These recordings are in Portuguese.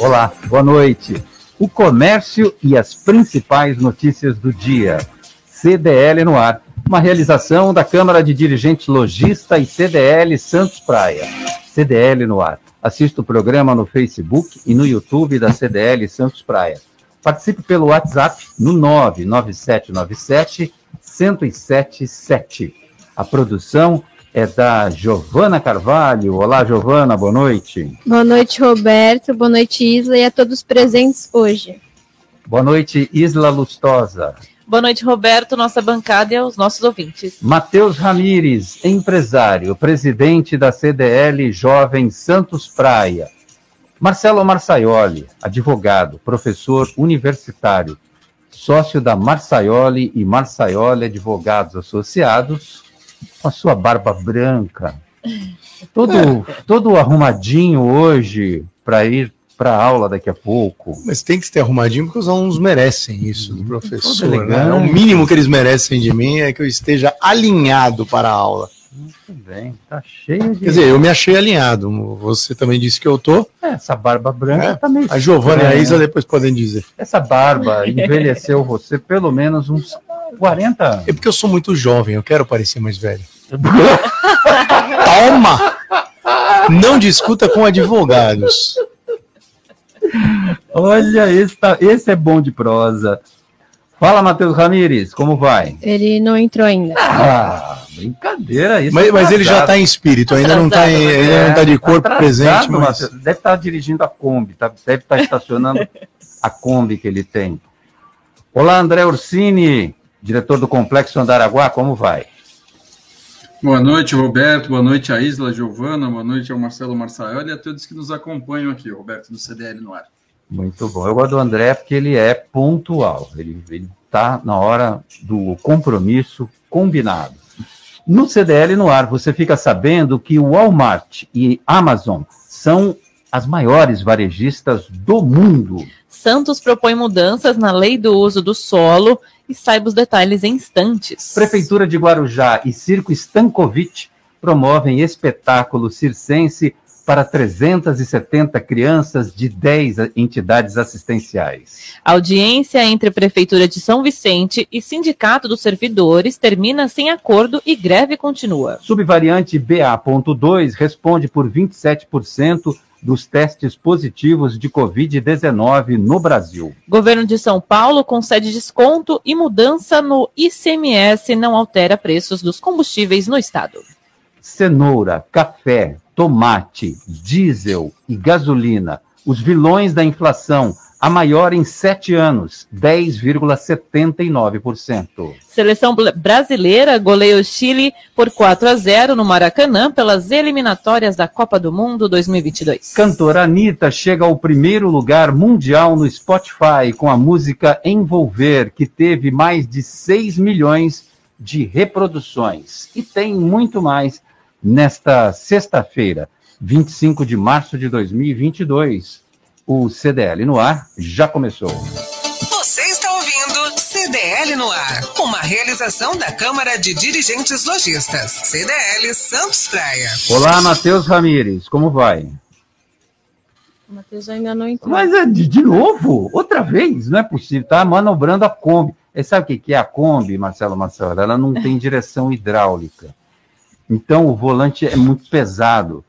Olá, boa noite. O comércio e as principais notícias do dia. CDL no ar, uma realização da Câmara de Dirigentes Logista e CDL Santos Praia. CDL no ar. Assista o programa no Facebook e no YouTube da CDL Santos Praia. Participe pelo WhatsApp no 99797 1077. A produção é da Giovana Carvalho. Olá, Giovana, boa noite. Boa noite, Roberto. Boa noite, Isla, e a todos presentes hoje. Boa noite, Isla Lustosa. Boa noite, Roberto, nossa bancada e aos nossos ouvintes. Matheus Ramires, empresário, presidente da CDL Jovem Santos Praia. Marcelo Marçaioli, advogado, professor universitário, sócio da Marçaioli e Marçaioli Advogados Associados, com a sua barba branca, todo, todo arrumadinho hoje para ir para aula daqui a pouco. Mas tem que ser arrumadinho porque os alunos merecem isso do professor. Todo Né? O mínimo que eles merecem de mim é que eu esteja alinhado para a aula. Muito bem, tá cheio de. Quer dizer, eu me achei alinhado. Você também disse que eu tô. Essa barba branca É, tá meio. A Giovana e a. Isa depois podem dizer. Essa barba envelheceu você pelo menos uns 40 anos. É porque eu sou muito jovem, eu quero parecer mais velho. Toma! Não discuta com advogados. Olha, esse, tá- esse é bom de prosa. Fala, Matheus Ramires, como vai? Ele não entrou ainda. Ah, brincadeira isso. Mas, mas ele já está em espírito, ainda não está ainda não tá de corpo Atrasado, presente. Mas... Matheus. Deve estar dirigindo a Kombi, tá? deve estar estacionando a Kombi que ele tem. Olá, André Orsini, diretor do Complexo Andaraguá, como vai? Boa noite, Roberto. Boa noite a Isla Giovana. Boa noite ao Marcelo Marçaioli e a todos que nos acompanham aqui, Roberto, do CDL no ar. Muito bom. Eu gosto do André porque ele é pontual. Ele está na hora do compromisso combinado. No CDL no ar, você fica sabendo que o Walmart e Amazon são as maiores varejistas do mundo. Santos propõe mudanças na lei do uso do solo e saiba os detalhes em instantes. Prefeitura de Guarujá e Circo Stankovic promovem espetáculo circense para 370 crianças de 10 entidades assistenciais. Audiência entre Prefeitura de São Vicente e Sindicato dos Servidores termina sem acordo e greve continua. Subvariante BA.2 responde por 27% dos testes positivos de Covid-19 no Brasil. Governo de São Paulo concede desconto e mudança no ICMS não altera preços dos combustíveis no estado. Cenoura, café, tomate, diesel e gasolina, os vilões da inflação, a maior em sete anos, 10,79%. Seleção brasileira goleia o Chile por 4 a 0 no Maracanã pelas eliminatórias da Copa do Mundo 2022. Cantora Anitta chega ao primeiro lugar mundial no Spotify com a música Envolver, que teve mais de 6 milhões de reproduções. E tem muito mais nesta sexta-feira, 25 de março de 2022. O CDL no ar já começou. Você está ouvindo CDL no ar, uma realização da Câmara de Dirigentes Lojistas, CDL Santos Praia. Olá, Matheus Ramires, como vai? O Matheus ainda não entrou. Mas é de, de novo, outra vez, não é possível. Tá manobrando a Kombi. E sabe o que que é a Kombi, Marcelo Marcelo? Ela não tem direção hidráulica. Então o volante é muito pesado.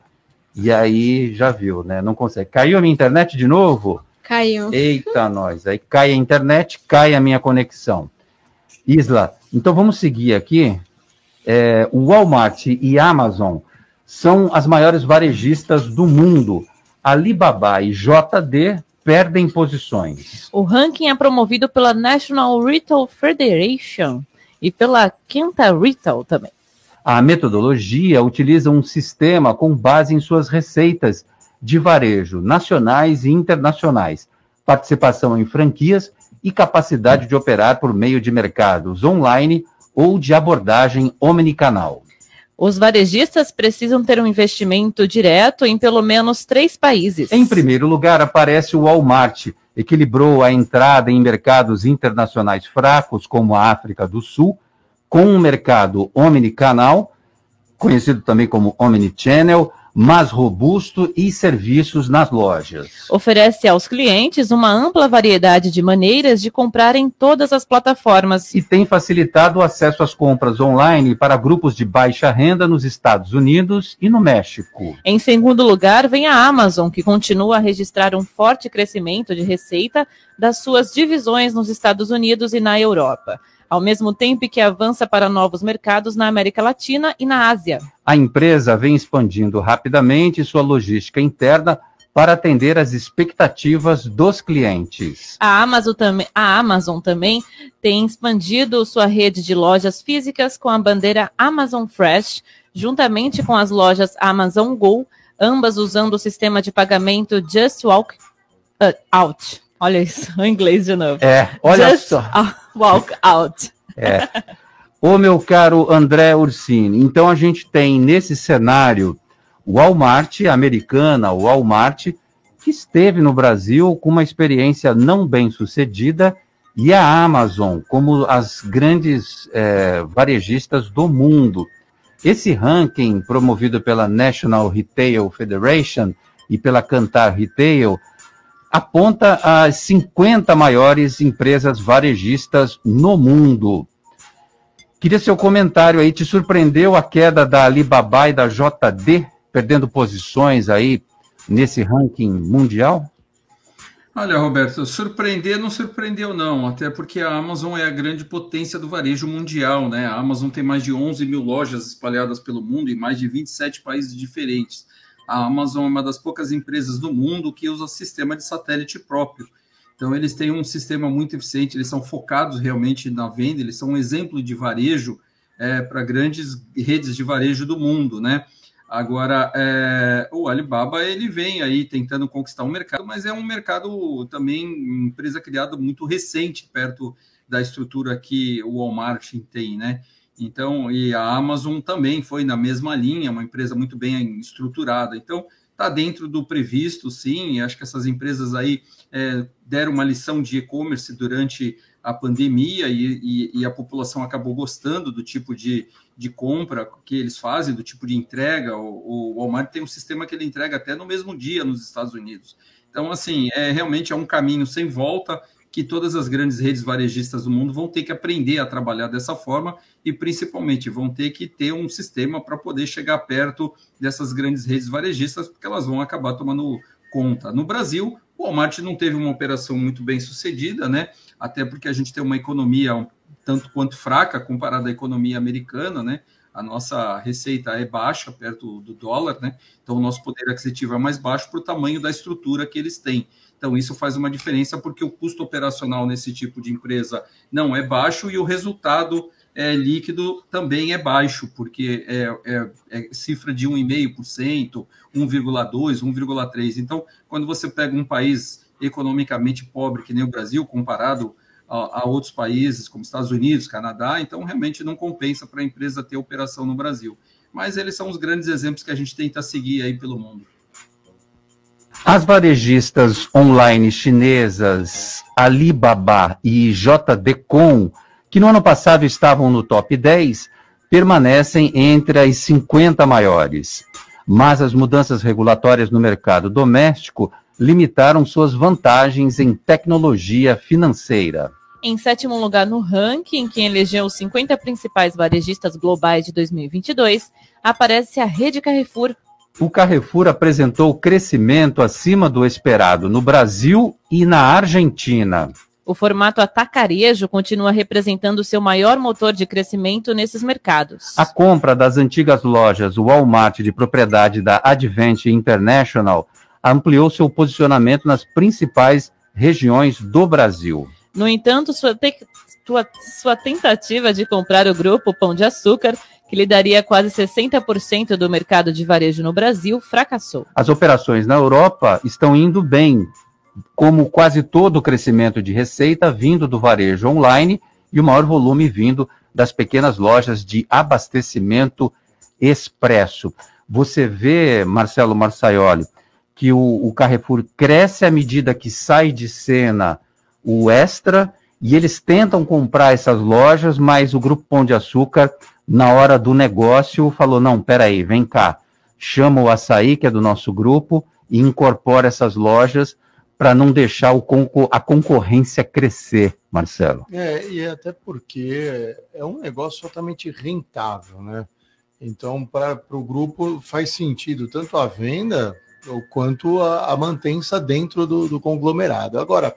E aí já viu, né? Não consegue. Caiu a minha internet de novo? Caiu. Eita, nós. Aí cai a internet, cai a minha conexão. Isla, então vamos seguir aqui. É, o Walmart e Amazon são as maiores varejistas do mundo. Alibaba e JD perdem posições. O ranking é promovido pela National Retail Federation e pela Quinta Retail também. A metodologia utiliza um sistema com base em suas receitas de varejo nacionais e internacionais, participação em franquias e capacidade de operar por meio de mercados online ou de abordagem omnicanal. Os varejistas precisam ter um investimento direto em pelo menos três países. Em primeiro lugar, aparece o Walmart, equilibrou a entrada em mercados internacionais fracos, como a África do Sul, com um mercado omnicanal, conhecido também como omnichannel, mais robusto e serviços nas lojas. Oferece aos clientes uma ampla variedade de maneiras de comprar em todas as plataformas. E tem facilitado o acesso às compras online para grupos de baixa renda nos Estados Unidos e no México. Em segundo lugar, vem a Amazon, que continua a registrar um forte crescimento de receita das suas divisões nos Estados Unidos e na Europa ao mesmo tempo que avança para novos mercados na América Latina e na Ásia. A empresa vem expandindo rapidamente sua logística interna para atender às expectativas dos clientes. A Amazon, a Amazon também tem expandido sua rede de lojas físicas com a bandeira Amazon Fresh, juntamente com as lojas Amazon Go, ambas usando o sistema de pagamento Just Walk uh, Out. Olha isso, o inglês de novo. É, olha Just só. Walk Out. É. Ô, meu caro André Ursini, então a gente tem nesse cenário Walmart, americana, Walmart, que esteve no Brasil com uma experiência não bem sucedida, e a Amazon, como as grandes é, varejistas do mundo. Esse ranking, promovido pela National Retail Federation e pela Kantar Retail, aponta as 50 maiores empresas varejistas no mundo. Queria seu comentário aí. Te surpreendeu a queda da Alibaba e da JD, perdendo posições aí nesse ranking mundial? Olha, Roberto, surpreender não surpreendeu não, até porque a Amazon é a grande potência do varejo mundial, né? A Amazon tem mais de 11 mil lojas espalhadas pelo mundo em mais de 27 países diferentes. A Amazon é uma das poucas empresas do mundo que usa sistema de satélite próprio. Então, eles têm um sistema muito eficiente, eles são focados realmente na venda, eles são um exemplo de varejo é, para grandes redes de varejo do mundo, né? Agora, é, o Alibaba, ele vem aí tentando conquistar o um mercado, mas é um mercado também, empresa criada muito recente, perto da estrutura que o Walmart tem, né? Então, e a Amazon também foi na mesma linha, uma empresa muito bem estruturada. Então, está dentro do previsto, sim. Acho que essas empresas aí é, deram uma lição de e-commerce durante a pandemia e, e, e, a população acabou gostando do tipo de, de compra que eles fazem, do tipo de entrega. O, o Walmart tem um sistema que ele entrega até no mesmo dia nos Estados Unidos. Então, assim, é realmente é um caminho sem volta que todas as grandes redes varejistas do mundo vão ter que aprender a trabalhar dessa forma e, principalmente, vão ter que ter um sistema para poder chegar perto dessas grandes redes varejistas, porque elas vão acabar tomando conta. No Brasil, o Walmart não teve uma operação muito bem sucedida, né? Até porque a gente tem uma economia um tanto quanto fraca comparada à economia americana, né? A nossa receita é baixa, perto do dólar, né? Então, o nosso poder aquisitivo é mais baixo para o tamanho da estrutura que eles têm. Então, isso faz uma diferença porque o custo operacional nesse tipo de empresa não é baixo e o resultado é, líquido também é baixo, porque é, é, é cifra de 1,5%, 1,2%, 1,3%. Então, quando você pega um país economicamente pobre, que nem o Brasil, comparado a, a outros países, como Estados Unidos, Canadá, então realmente não compensa para a empresa ter operação no Brasil. Mas eles são os grandes exemplos que a gente tenta seguir aí pelo mundo. As varejistas online chinesas Alibaba e JD.com, que no ano passado estavam no top 10, permanecem entre as 50 maiores. Mas as mudanças regulatórias no mercado doméstico limitaram suas vantagens em tecnologia financeira. Em sétimo lugar no ranking, que elegeu os 50 principais varejistas globais de 2022, aparece a Rede Carrefour, o Carrefour apresentou crescimento acima do esperado no Brasil e na Argentina. O formato atacarejo continua representando seu maior motor de crescimento nesses mercados. A compra das antigas lojas Walmart de propriedade da Advent International ampliou seu posicionamento nas principais regiões do Brasil. No entanto, sua, te sua, sua tentativa de comprar o grupo Pão de Açúcar, que lhe daria quase 60% do mercado de varejo no Brasil, fracassou. As operações na Europa estão indo bem, como quase todo o crescimento de receita vindo do varejo online e o maior volume vindo das pequenas lojas de abastecimento expresso. Você vê, Marcelo Marçaioli, que o, o Carrefour cresce à medida que sai de cena o Extra e eles tentam comprar essas lojas, mas o Grupo Pão de Açúcar, na hora do negócio, falou: não, peraí, vem cá, chama o açaí, que é do nosso grupo, e incorpora essas lojas para não deixar concor a concorrência crescer, Marcelo. É, e até porque é um negócio totalmente rentável, né? Então, para o grupo faz sentido tanto a venda quanto a, a mantença dentro do, do conglomerado. Agora,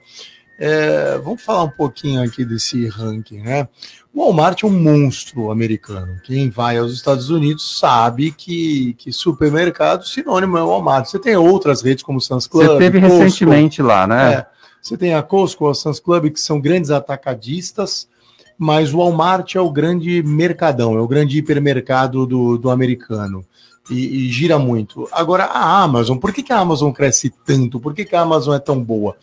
é, vamos falar um pouquinho aqui desse ranking, né? O Walmart é um monstro americano. Quem vai aos Estados Unidos sabe que, que supermercado sinônimo é o Walmart. Você tem outras redes como o Sam's Club. Você teve Costco, recentemente lá, né? É, você tem a Costco, a Sam's Club, que são grandes atacadistas, mas o Walmart é o grande mercadão, é o grande hipermercado do, do americano. E, e, gira muito. Agora, a Amazon, por que, que a Amazon cresce tanto? Por que, que a Amazon é tão boa?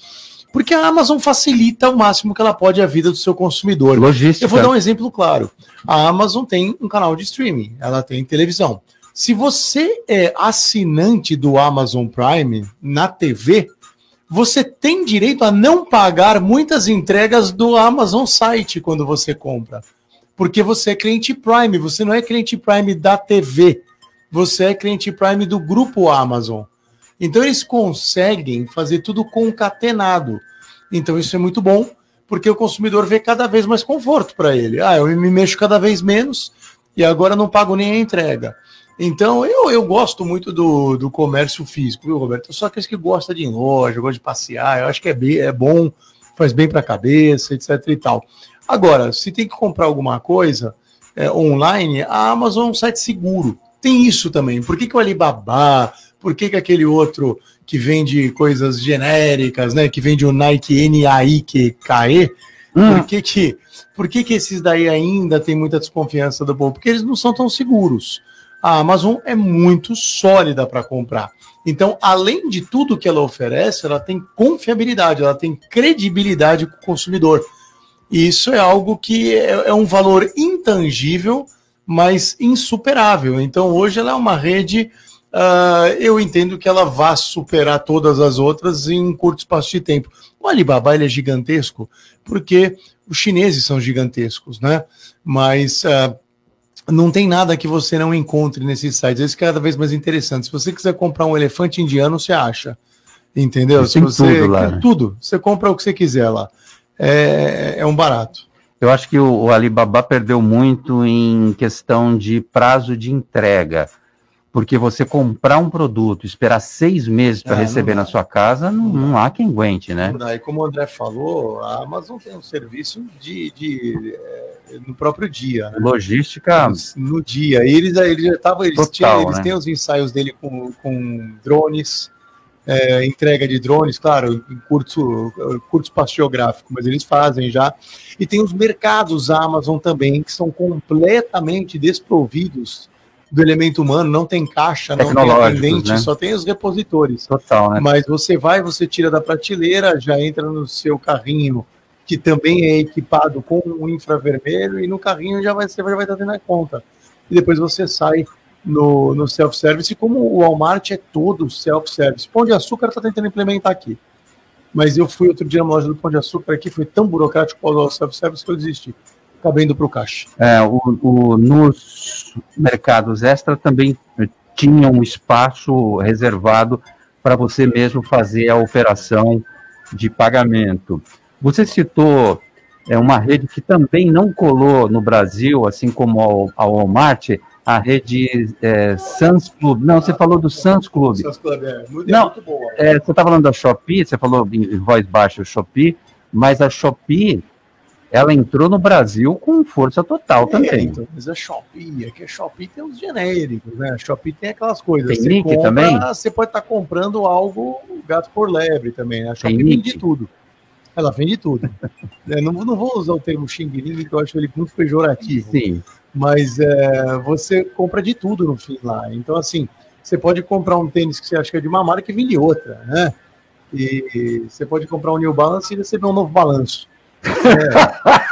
Porque a Amazon facilita o máximo que ela pode a vida do seu consumidor. Logística. Eu vou dar um exemplo claro. A Amazon tem um canal de streaming, ela tem televisão. Se você é assinante do Amazon Prime na TV, você tem direito a não pagar muitas entregas do Amazon site quando você compra. Porque você é cliente Prime, você não é cliente Prime da TV. Você é cliente Prime do grupo Amazon. Então eles conseguem fazer tudo concatenado. Então isso é muito bom, porque o consumidor vê cada vez mais conforto para ele. Ah, eu me mexo cada vez menos e agora não pago nem a entrega. Então eu, eu gosto muito do, do comércio físico, viu, Roberto? Eu sou aquele que gosta de ir em loja, gosta de passear, eu acho que é, bem, é bom, faz bem para a cabeça, etc e tal. Agora, se tem que comprar alguma coisa é, online, a Amazon é um site seguro. Tem isso também. Por que, que o Alibaba, por que, que aquele outro que vende coisas genéricas, né? Que vende o Nike N-A-I-Q-K-E, hum. por, que, que, por que, que esses daí ainda tem muita desconfiança do povo? Porque eles não são tão seguros. A Amazon é muito sólida para comprar. Então, além de tudo que ela oferece, ela tem confiabilidade, ela tem credibilidade com o consumidor. E isso é algo que é, é um valor intangível, mas insuperável. Então, hoje ela é uma rede uh, eu entendo que ela vá superar todas as outras em curto espaço de tempo. O Alibaba é gigantesco porque os chineses são gigantescos, né? Mas uh, não tem nada que você não encontre nesses sites. Esse é cada vez mais interessante. Se você quiser comprar um elefante indiano, você acha. Entendeu? Se você tudo, lá, né? tudo, você compra o que você quiser lá. É, é um barato. Eu acho que o, o Alibaba perdeu muito em questão de prazo de entrega porque você comprar um produto, esperar seis meses para é, receber na sua casa, não, não, há quem aguente, né? E como o André falou, a Amazon tem um serviço de, de é, no próprio dia. Né? Logística. No dia. Eles, eles já estavam, eles, Total, tinham, eles né? têm os ensaios dele com, com drones, é, entrega de drones, claro, em curto, curto espaço geográfico, mas eles fazem já. E tem os mercados Amazon também, que são completamente desprovidos do elemento humano, não tem caixa, não tem atendente, né? só tem os repositores. Total, né? Mas você vai, você tira da prateleira, já entra no seu carrinho, que também é equipado com um infravermelho, e no carrinho já vai, você já vai estar tendo a conta. E depois você sai no, no self-service, como o Walmart é todo self-service. Pão de Açúcar está tentando implementar aqui. Mas eu fui outro dia na loja do Pão de Açúcar aqui, foi tão burocrático o self-service que eu desisti acaba indo para o caixa. É, o, o, nos mercados extra também tinha um espaço reservado para você mesmo fazer a operação de pagamento. Você citou é, uma rede que também não colou no Brasil, assim como a Walmart, a rede é, Sans Club. Não, você falou do Sans Club. Sans Club, é. Muito, não, é muito boa. É, você está falando da Shopee, você falou em voz baixa Shopee, Mas a Shopee, ela entrou no Brasil com força total também. É, então, mas a Shopee, é que a Shopee tem os genéricos, né? A Shopee tem aquelas coisas. Tem Você compra, também? Você pode estar comprando algo gato por lebre também. né? A Tem Shopee nick? vende tudo. Ela vende tudo. É, não, não vou usar o termo xing ling, que eu acho ele muito pejorativo. Sim. Mas é, você compra de tudo no fim lá. Então, assim, você pode comprar um tênis que você acha que é de uma marca e vende outra, né? E você pode comprar um New Balance e receber um novo balanço.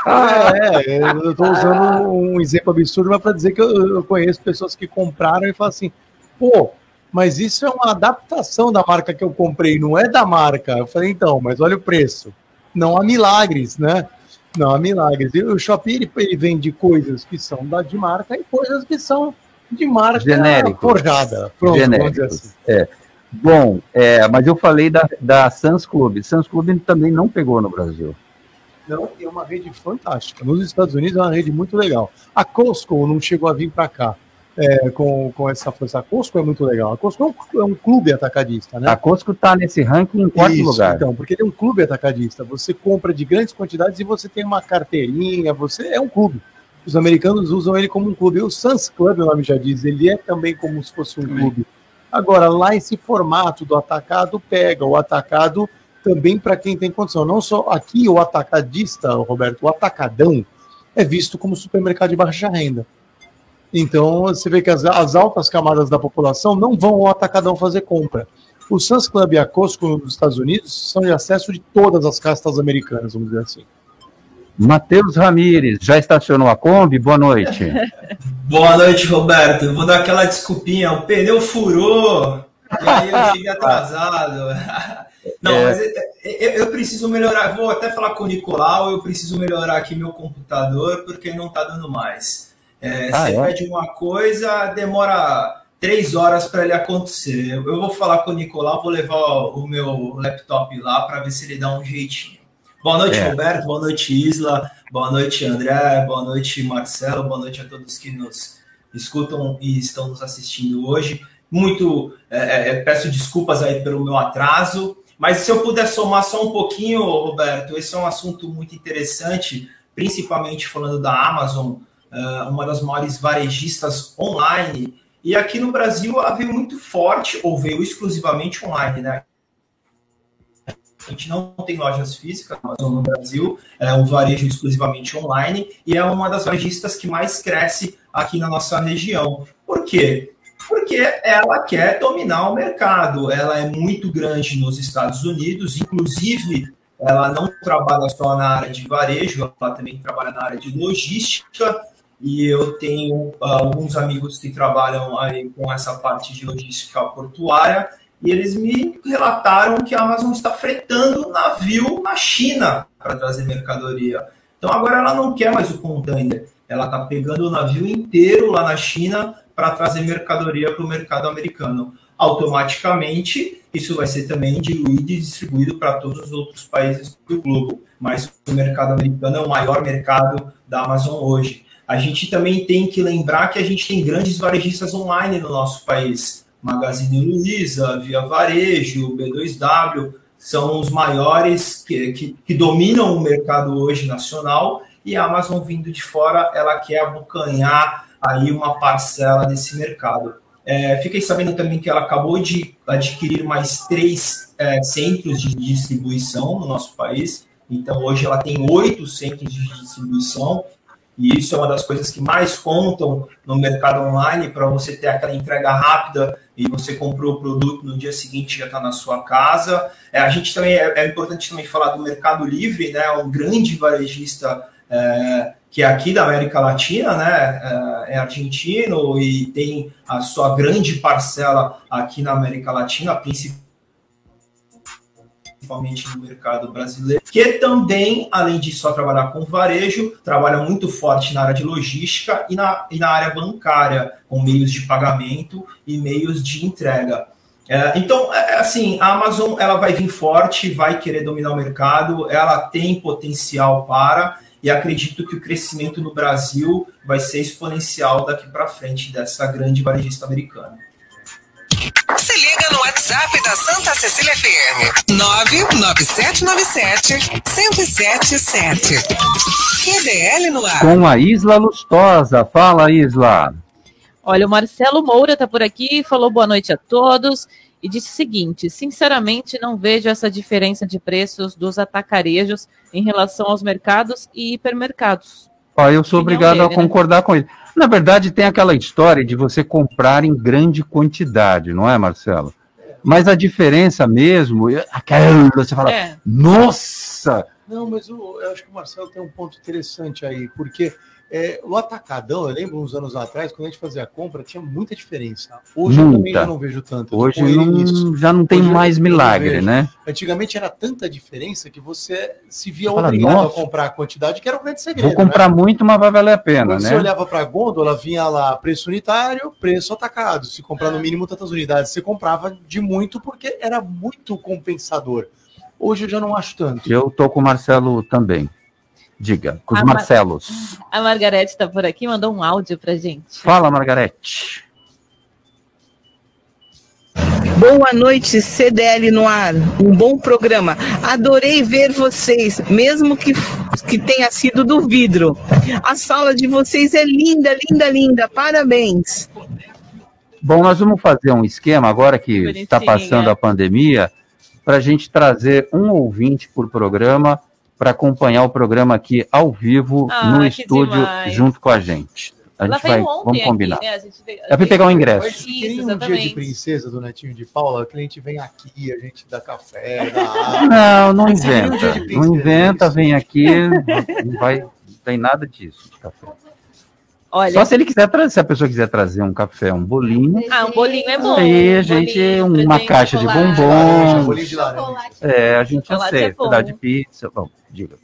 É, é, eu estou usando um exemplo absurdo, mas para dizer que eu, eu conheço pessoas que compraram e falam assim, pô, mas isso é uma adaptação da marca que eu comprei, não é da marca. Eu falei, então, mas olha o preço. Não há milagres, né? Não há milagres. E o Shopee ele, ele vende coisas que são da de marca e coisas que são de marca Genéricos. forjada. Pronto, Genéricos. assim. É. Bom, é, mas eu falei da, da Sans Club. Sans Club também não pegou no Brasil. Não, é uma rede fantástica. Nos Estados Unidos é uma rede muito legal. A Costco não chegou a vir para cá é, com, com essa força. A Costco é muito legal. A Costco é um, é um clube atacadista, né? A Costco está nesse ranking em quarto Isso, lugar. Então, porque ele é um clube atacadista. Você compra de grandes quantidades e você tem uma carteirinha, você é um clube. Os americanos usam ele como um clube. O Suns Club, o nome já diz, ele é também como se fosse um clube. Agora, lá esse formato do atacado pega. O atacado também para quem tem condição. Não só aqui o atacadista, Roberto, o atacadão é visto como supermercado de baixa renda. Então, você vê que as, as altas camadas da população não vão ao atacadão fazer compra. O Suns Club e a Costco nos Estados Unidos são de acesso de todas as castas americanas, vamos dizer assim. Matheus Ramires, já estacionou a Kombi? Boa noite. Boa noite, Roberto. Eu vou dar aquela desculpinha. O pneu furou. E aí eu cheguei atrasado. Não, É. mas eu, eu- eu preciso melhorar. Vou até falar com o Nicolau. Eu preciso melhorar aqui meu computador porque não tá dando mais. É, Ah, você é? pede uma coisa, demora três horas para ele acontecer. Eu, eu vou falar com o Nicolau, vou levar o meu laptop lá para ver se ele dá um jeitinho. Boa noite, É. Roberto. Boa noite, Isla. Boa noite, André. Boa noite, Marcelo. Boa noite a todos que nos escutam e estão nos assistindo hoje. Muito é, é, peço desculpas aí pelo meu atraso, mas se eu puder somar só um pouquinho, Roberto, esse é um assunto muito interessante, principalmente falando da Amazon, é, uma das maiores varejistas online. E aqui no Brasil ela veio muito forte, ou veio exclusivamente online, né? A gente não tem lojas físicas Amazon no Brasil, é um varejo exclusivamente online e é uma das varejistas que mais cresce aqui na nossa região. Por quê? Porque ela quer dominar o mercado. Ela é muito grande nos Estados Unidos, inclusive ela não trabalha só na área de varejo, ela também trabalha na área de logística. E eu tenho ah, alguns amigos que trabalham aí com essa parte de logística portuária e eles me relataram que a Amazon está fretando navio na China para trazer mercadoria. Então agora ela não quer mais o container, ela está pegando o navio inteiro lá na China para trazer mercadoria para o mercado americano. Automaticamente, isso vai ser também diluído e distribuído para todos os outros países do globo. Mas o mercado americano é o maior mercado da Amazon hoje. A gente também tem que lembrar que a gente tem grandes varejistas online no nosso país. Magazine Luiza, Via Varejo, B2W, são os maiores que, que, que dominam o mercado hoje nacional e a Amazon vindo de fora, ela quer abocanhar aí uma parcela desse mercado. É, fiquei sabendo também que ela acabou de adquirir mais três é, centros de distribuição no nosso país. Então, hoje ela tem oito centros de distribuição e isso é uma das coisas que mais contam no mercado online para você ter aquela entrega rápida e você comprou o produto no dia seguinte já está na sua casa. É, a gente também é, é, importante também falar do Mercado Livre, né? Um grande varejista é, que é aqui da América Latina, né? É, é argentino e tem a sua grande parcela aqui na América Latina, principalmente no mercado brasileiro, que também, além de só trabalhar com varejo, trabalha muito forte na área de logística e na, e na área bancária, com meios de pagamento e meios de entrega. É, então, é, assim, a Amazon ela vai vir forte, vai querer dominar o mercado, ela tem potencial para, e acredito que o crescimento no Brasil vai ser exponencial daqui para frente dessa grande varejista americana. Se liga no WhatsApp da Santa Cecília FM. 99797-1077. QDL no ar. Com a Isla Lustosa. Fala, Isla. Olha, o Marcelo Moura está por aqui, falou boa noite a todos e disse o seguinte: sinceramente, não vejo essa diferença de preços dos atacarejos em relação aos mercados e hipermercados. Eu sou obrigado dele, a né? concordar né? com ele. Na verdade, tem aquela história de você comprar em grande quantidade, não é, Marcelo? Mas a diferença mesmo, aquela, você fala, é. nossa! Não, mas eu, eu acho que o Marcelo tem um ponto interessante aí, porque é, o atacadão, eu lembro uns anos atrás, quando a gente fazia a compra, tinha muita diferença. Hoje muita. eu também já não vejo tanto. Hoje não, já não tem Hoje mais milagre, né? Antigamente era tanta diferença que você se via Fala, obrigado nossa. a comprar a quantidade, que era o grande segredo. Vou comprar né? muito, mas vai valer a pena, quando né? Você olhava para a gôndola, vinha lá preço unitário, preço atacado. Se comprar no mínimo tantas unidades, você comprava de muito porque era muito compensador. Hoje eu já não acho tanto. Eu tô com o Marcelo também. Diga, com os a Marcelos. Mar... A Margarete está por aqui, mandou um áudio para gente. Fala, Margarete. Boa noite, CDL no ar. Um bom programa. Adorei ver vocês, mesmo que, que tenha sido do vidro. A sala de vocês é linda, linda, linda. Parabéns. Bom, nós vamos fazer um esquema agora que está passando a pandemia para a gente trazer um ouvinte por programa para acompanhar o programa aqui ao vivo ah, no estúdio demais. junto com a gente. A gente vai, vamos combinar. Aqui, né? a gente veio, é pegar o ingresso. Isso, um dia de princesa do Netinho de Paula, que a gente vem aqui, a gente dá café, dá. Não, não inventa. Um não inventa, vem aqui, não vai, não tem nada disso de café. Olha, Só se ele quiser trazer, se a pessoa quiser trazer um café, um bolinho. Ah, um bolinho é bom. Aí a gente, bolinho, uma caixa de bombom. Um de é, a gente aceita. É de pizza. Bom, diga.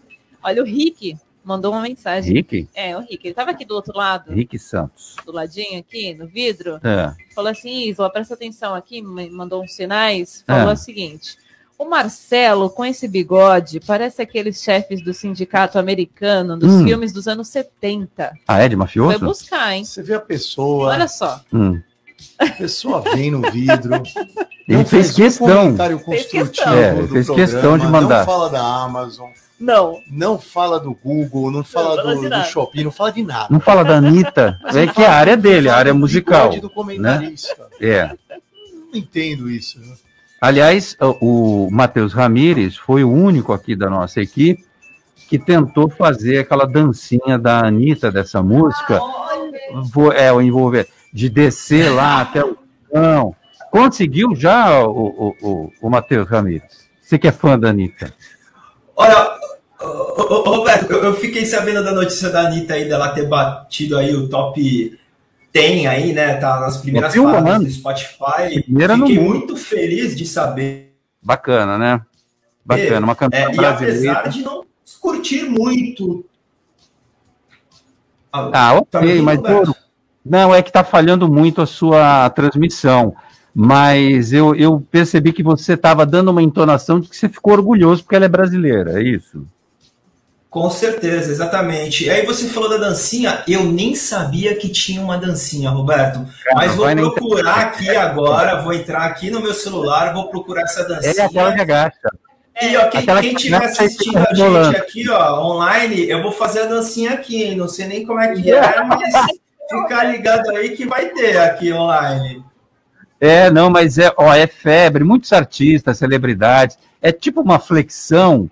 Olha, o Rick mandou uma mensagem. Rick? É, o Rick. Ele estava aqui do outro lado. Rick Santos. Do ladinho aqui, no vidro. É. Falou assim, Isla, presta atenção aqui, mandou uns sinais. Falou é. o seguinte o Marcelo, com esse bigode, parece aqueles chefes do sindicato americano dos hum. filmes dos anos 70. Ah, é de mafioso? Foi buscar, hein? Você vê a pessoa. Olha só. Hum. A pessoa vem no vidro. Ele fez questão. Um fez questão. É, fez questão de mandar. Não fala da Amazon. Não. Não fala do Google, não fala, não, do, do, Shopping, não fala de nada. Não fala da Anitta. é que é a área dele, a área musical. Do né? É. Não entendo isso. Né? Aliás, o Matheus Ramires foi o único aqui da nossa equipe que tentou fazer aquela dancinha da Anitta dessa música. É, o envolver, de descer lá até o chão. Conseguiu já, o, o, o, o Matheus Ramires? Você que é fã da Anitta. Olha, Roberto, eu fiquei sabendo da notícia da Anitta aí, dela ter batido aí o top tem aí, né? Tá nas primeiras paradas do Spotify. Primeira Fiquei muito feliz de saber. Bacana, né? Bacana, uma cantora é, brasileira. E apesar de não curtir muito. Ah, ok, tá mas não, é que tá falhando muito a sua transmissão. Mas eu, eu percebi que você estava dando uma entonação de que você ficou orgulhoso porque ela é brasileira, é isso? Com certeza, exatamente. E aí você falou da dancinha, eu nem sabia que tinha uma dancinha, Roberto. Cara, mas vou procurar aqui agora, vou entrar aqui no meu celular, vou procurar essa dancinha. É aquela que agacha. E ó, quem, quem estiver assistindo a gente aqui, ó, online, eu vou fazer a dancinha aqui, não sei nem como é que é, mas ficar ligado aí que vai ter aqui online. É, não, mas é, ó, é febre, muitos artistas, celebridades, é tipo uma flexão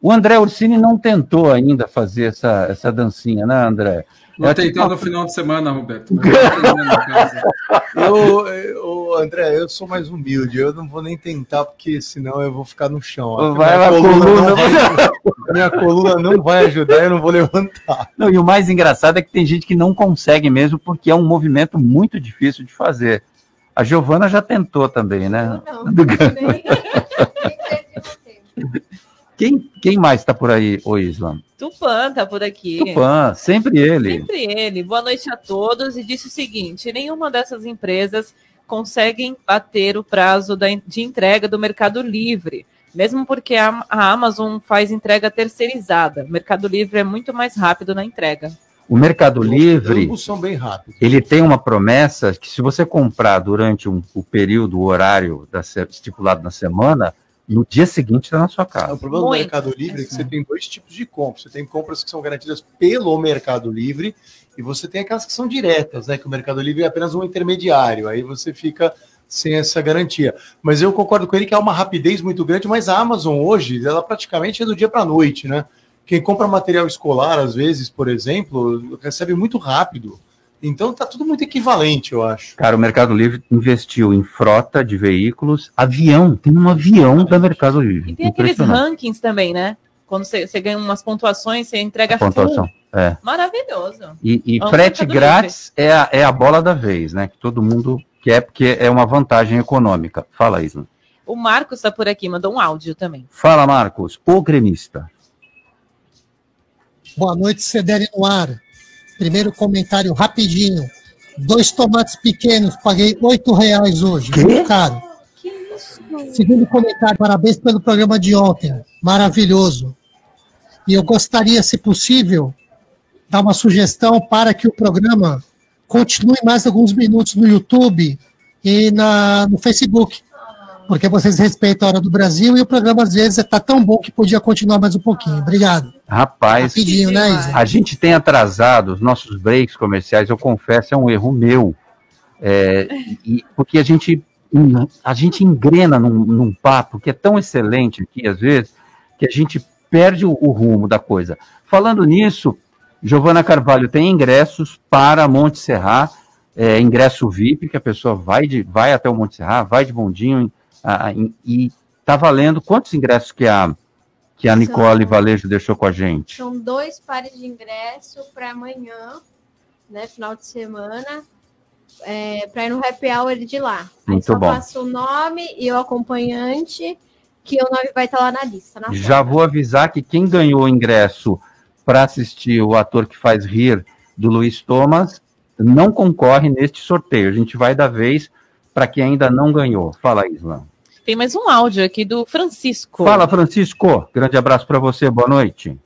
o André Ursini não tentou ainda fazer essa, essa dancinha, né, André? Vou tentar tipo... no final de semana, Roberto. eu, eu, André, eu sou mais humilde. Eu não vou nem tentar, porque senão eu vou ficar no chão. Vai minha, coluna coluna. Não vai, minha coluna não vai ajudar, eu não vou levantar. Não, e o mais engraçado é que tem gente que não consegue mesmo, porque é um movimento muito difícil de fazer. A Giovana já tentou também, né? Não, não. Quem, quem mais está por aí, o Islam? Tupã está por aqui. Tupã, sempre ele. Sempre ele. Boa noite a todos. E disse o seguinte: nenhuma dessas empresas conseguem bater o prazo de entrega do Mercado Livre, mesmo porque a, Amazon faz entrega terceirizada. O Mercado Livre é muito mais rápido na entrega. O Mercado Livre, Ambos são bem rápidos. ele tem uma promessa que se você comprar durante um- o período, o horário da estipulado na semana, no dia seguinte está na sua O casa. problema do Muito. Mercado Livre é que você tem dois tipos de compras. Você tem compras que são garantidas pelo Mercado Livre e você tem aquelas que são diretas, né? Que o Mercado Livre é apenas um intermediário. Aí você fica sem essa garantia. Mas eu concordo com ele que há uma rapidez muito grande, mas a Amazon hoje, ela praticamente é do dia para a noite, né? Quem compra material escolar, às vezes, por exemplo, recebe muito rápido. Então tá tudo muito equivalente, eu acho. Cara, o Mercado Livre investiu em frota de veículos, avião, tem um avião da Mercado Livre. E tem aqueles rankings também, né? Quando você, você ganha umas pontuações, você entrega pontuação. full. É. Maravilhoso. E, e frete grátis é a, é a bola da vez, né? Que todo mundo quer, porque é uma vantagem econômica. Fala, Isla. O Marcos está por aqui, mandou um áudio também. Fala, Marcos, o gremista. Boa noite, CDL no ar. Primeiro comentário rapidinho. Dois tomates pequenos, paguei oito reais hoje. Quê? Muito caro. Segundo comentário, parabéns pelo programa de ontem. Maravilhoso. E eu gostaria, se possível, dar uma sugestão para que o programa continue mais alguns minutos no YouTube e na, no Facebook. Porque vocês respeitam a hora do Brasil e o programa, às vezes, está tão bom que podia continuar mais um pouquinho. Obrigado. Rapaz, Rapidinho, né, Isa? a gente tem atrasado os nossos breaks comerciais, eu confesso, é um erro meu. É, e- porque a gente, a gente engrena num, num papo que é tão excelente aqui, às vezes, que a gente perde o, o rumo da coisa. Falando nisso, Giovana Carvalho tem ingressos para Monte Serra, é, ingresso VIP, que a pessoa vai, de, vai até o Monte Serra, vai de bondinho, ah, em- e está valendo. Quantos ingressos que a, que a Nicole Valejo deixou com a gente? São dois pares de ingresso para amanhã, né? Final de semana, é, para ir no happy hour de lá. Aí Muito só bom. passa o nome e o acompanhante, que o nome vai estar lá na lista. Na Já vou avisar que quem ganhou o ingresso para assistir o ator que faz rir do Luiz Thomas não concorre neste sorteio. A gente vai dar vez para quem ainda não ganhou. Fala, Isla. Tem mais um áudio aqui do Francisco. Fala, Francisco. Grande abraço para você. Boa noite.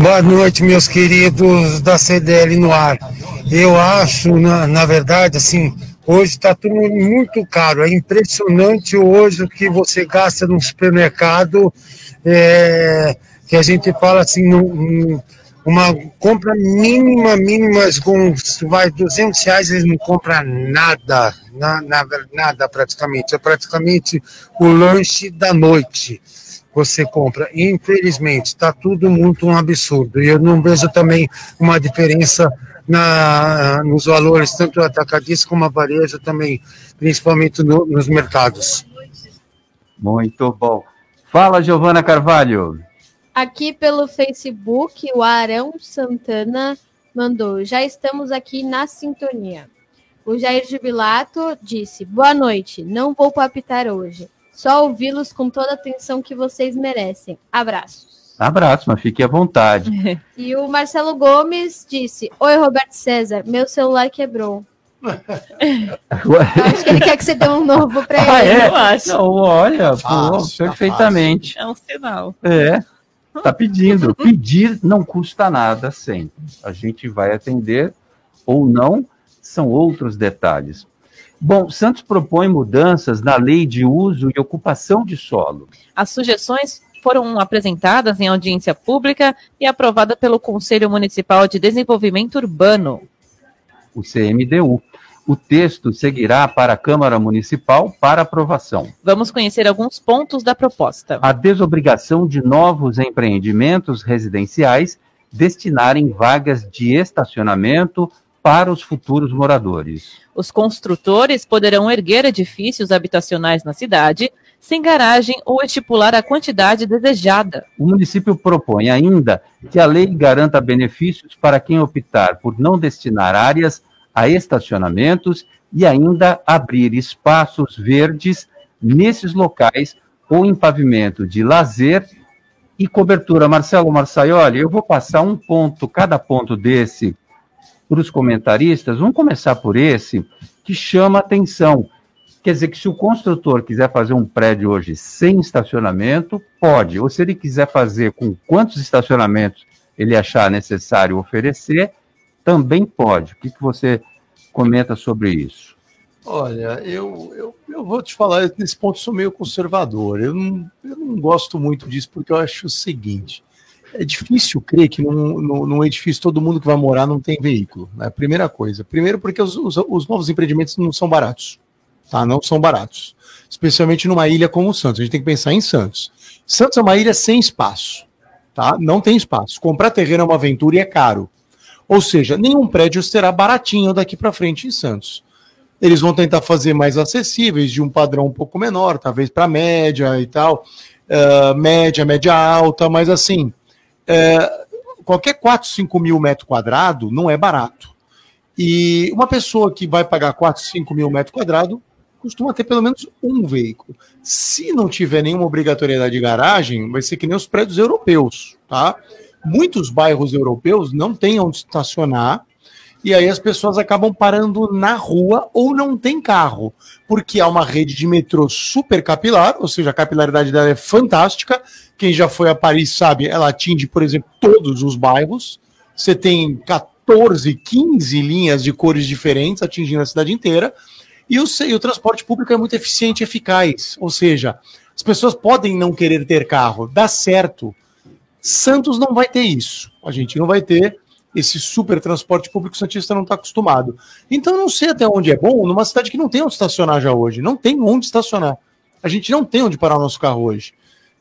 Boa noite, meus queridos da CDL no ar. Eu acho, na, na verdade, assim, hoje está tudo muito caro. É impressionante hoje o que você gasta no supermercado, é, que a gente fala assim, num- uma compra mínima, mínima, com vai 200 reais, eles não compram nada, na, na, nada praticamente. É praticamente o lanche da noite você compra. Infelizmente, está tudo muito um absurdo. E eu não vejo também uma diferença na, nos valores, tanto atacadista como a varejo também, principalmente no- nos mercados. Muito bom. Fala, Giovana Carvalho. Aqui pelo Facebook, o Arão Santana mandou: Já estamos aqui na sintonia. O Jair Jubilato disse: Boa noite, não vou palpitar hoje. Só ouvi-los com toda a atenção que vocês merecem. Abraços. Abraço, mas fique à vontade. E o Marcelo Gomes disse: Oi, Roberto César, meu celular quebrou. Acho que ele quer que você dê um novo para Ah, ele. é? Eu acho. Não, olha, pô, Fácil, tá perfeitamente. É um sinal. É, tá pedindo. Pedir não custa nada sempre. A gente vai atender ou não, são outros detalhes. Bom, Santos propõe mudanças na lei de uso e ocupação de solo. As sugestões foram apresentadas em audiência pública e aprovada pelo Conselho Municipal de Desenvolvimento Urbano. o CMDU. O texto seguirá para a Câmara Municipal para aprovação. Vamos conhecer alguns pontos da proposta. A desobrigação de novos empreendimentos residenciais destinarem vagas de estacionamento para os futuros moradores. Os construtores poderão erguer edifícios habitacionais na cidade sem garagem ou estipular a quantidade desejada. O município propõe ainda que a lei garanta benefícios para quem optar por não destinar áreas a estacionamentos e ainda abrir espaços verdes nesses locais ou em pavimento de lazer e cobertura. Marcelo Marçaioli, eu vou passar um ponto, cada ponto desse, para os comentaristas. Vamos começar por esse, que chama atenção. Quer dizer que se o construtor quiser fazer um prédio hoje sem estacionamento, pode. Ou se ele quiser fazer com quantos estacionamentos ele achar necessário oferecer, também pode. O que, que você comenta sobre isso? Olha, eu, eu, eu vou te falar, nesse ponto sou meio conservador. Eu não, eu não gosto muito disso, porque eu acho o seguinte: é difícil crer que num, num, num edifício todo mundo que vai morar não tem veículo. Né? Primeira coisa. Primeiro, porque os, os, os novos empreendimentos não são baratos. Tá? Não são baratos. Especialmente numa ilha como Santos. A gente tem que pensar em Santos. Santos é uma ilha sem espaço. Tá? Não tem espaço. Comprar terreno é uma aventura e é caro. Ou seja, nenhum prédio será baratinho daqui para frente em Santos. Eles vão tentar fazer mais acessíveis, de um padrão um pouco menor, talvez para média e tal, uh, média, média alta, mas assim, uh, qualquer 4, 5 mil metros quadrados não é barato. E uma pessoa que vai pagar 4, 5 mil metros quadrados costuma ter pelo menos um veículo. Se não tiver nenhuma obrigatoriedade de garagem, vai ser que nem os prédios europeus, tá? Muitos bairros europeus não têm onde estacionar e aí as pessoas acabam parando na rua ou não tem carro, porque há uma rede de metrô super capilar, ou seja, a capilaridade dela é fantástica. Quem já foi a Paris sabe, ela atinge, por exemplo, todos os bairros. Você tem 14, 15 linhas de cores diferentes atingindo a cidade inteira. E o, e o transporte público é muito eficiente e eficaz, ou seja, as pessoas podem não querer ter carro, dá certo. Santos não vai ter isso. A gente não vai ter esse super transporte público Santista não está acostumado. Então, não sei até onde é bom numa cidade que não tem onde estacionar já hoje. Não tem onde estacionar. A gente não tem onde parar o nosso carro hoje.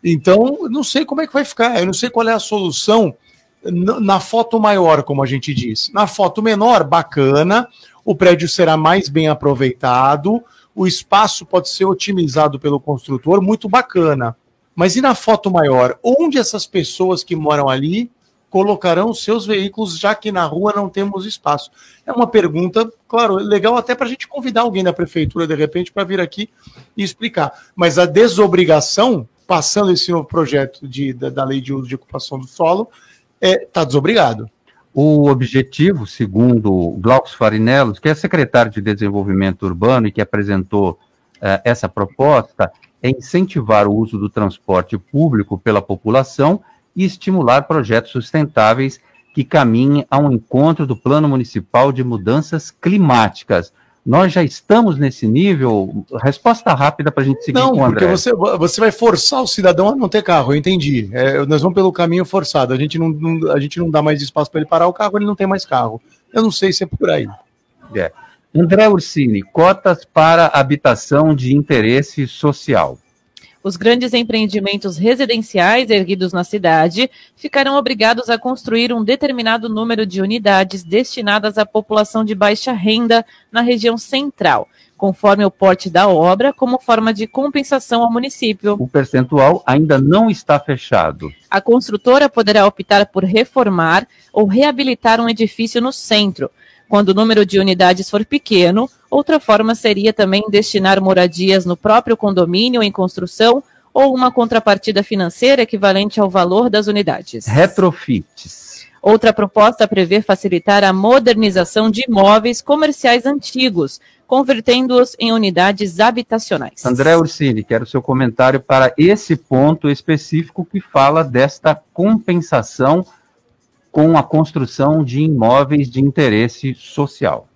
Então, não sei como é que vai ficar. Eu não sei qual é a solução na foto maior, como a gente diz. Na foto menor, bacana, o prédio será mais bem aproveitado, o espaço pode ser otimizado pelo construtor, muito bacana. Mas e na foto maior? Onde essas pessoas que moram ali colocarão seus veículos, já que na rua não temos espaço? É uma pergunta, claro, legal até para a gente convidar alguém da prefeitura, de repente, para vir aqui e explicar. Mas a desobrigação, passando esse novo projeto de, da, da lei de uso de ocupação do solo, está é, tá desobrigado. O objetivo, segundo Glaucus Farinellos, que é secretário de Desenvolvimento Urbano e que apresentou uh, essa proposta, é incentivar o uso do transporte público pela população e estimular projetos sustentáveis que caminhem ao encontro do Plano Municipal de Mudanças Climáticas. Nós já estamos nesse nível? Resposta rápida para a gente seguir não, com o André. Porque você, você vai forçar o cidadão a não ter carro, eu entendi. É, nós vamos pelo caminho forçado. A gente não, não a gente não dá mais espaço para ele parar o carro, ele não tem mais carro. Eu não sei se é por aí. É. André Ursini, cotas para habitação de interesse social. Os grandes empreendimentos residenciais erguidos na cidade ficarão obrigados a construir um determinado número de unidades destinadas à população de baixa renda na região central, conforme o porte da obra, como forma de compensação ao município. O percentual ainda não está fechado. A construtora poderá optar por reformar ou reabilitar um edifício no centro quando o número de unidades for pequeno, outra forma seria também destinar moradias no próprio condomínio em construção ou uma contrapartida financeira equivalente ao valor das unidades. Retrofits. Outra proposta prevê facilitar a modernização de imóveis comerciais antigos, convertendo-os em unidades habitacionais. André Ursini, quero seu comentário para esse ponto específico que fala desta compensação com a construção de imóveis de interesse social.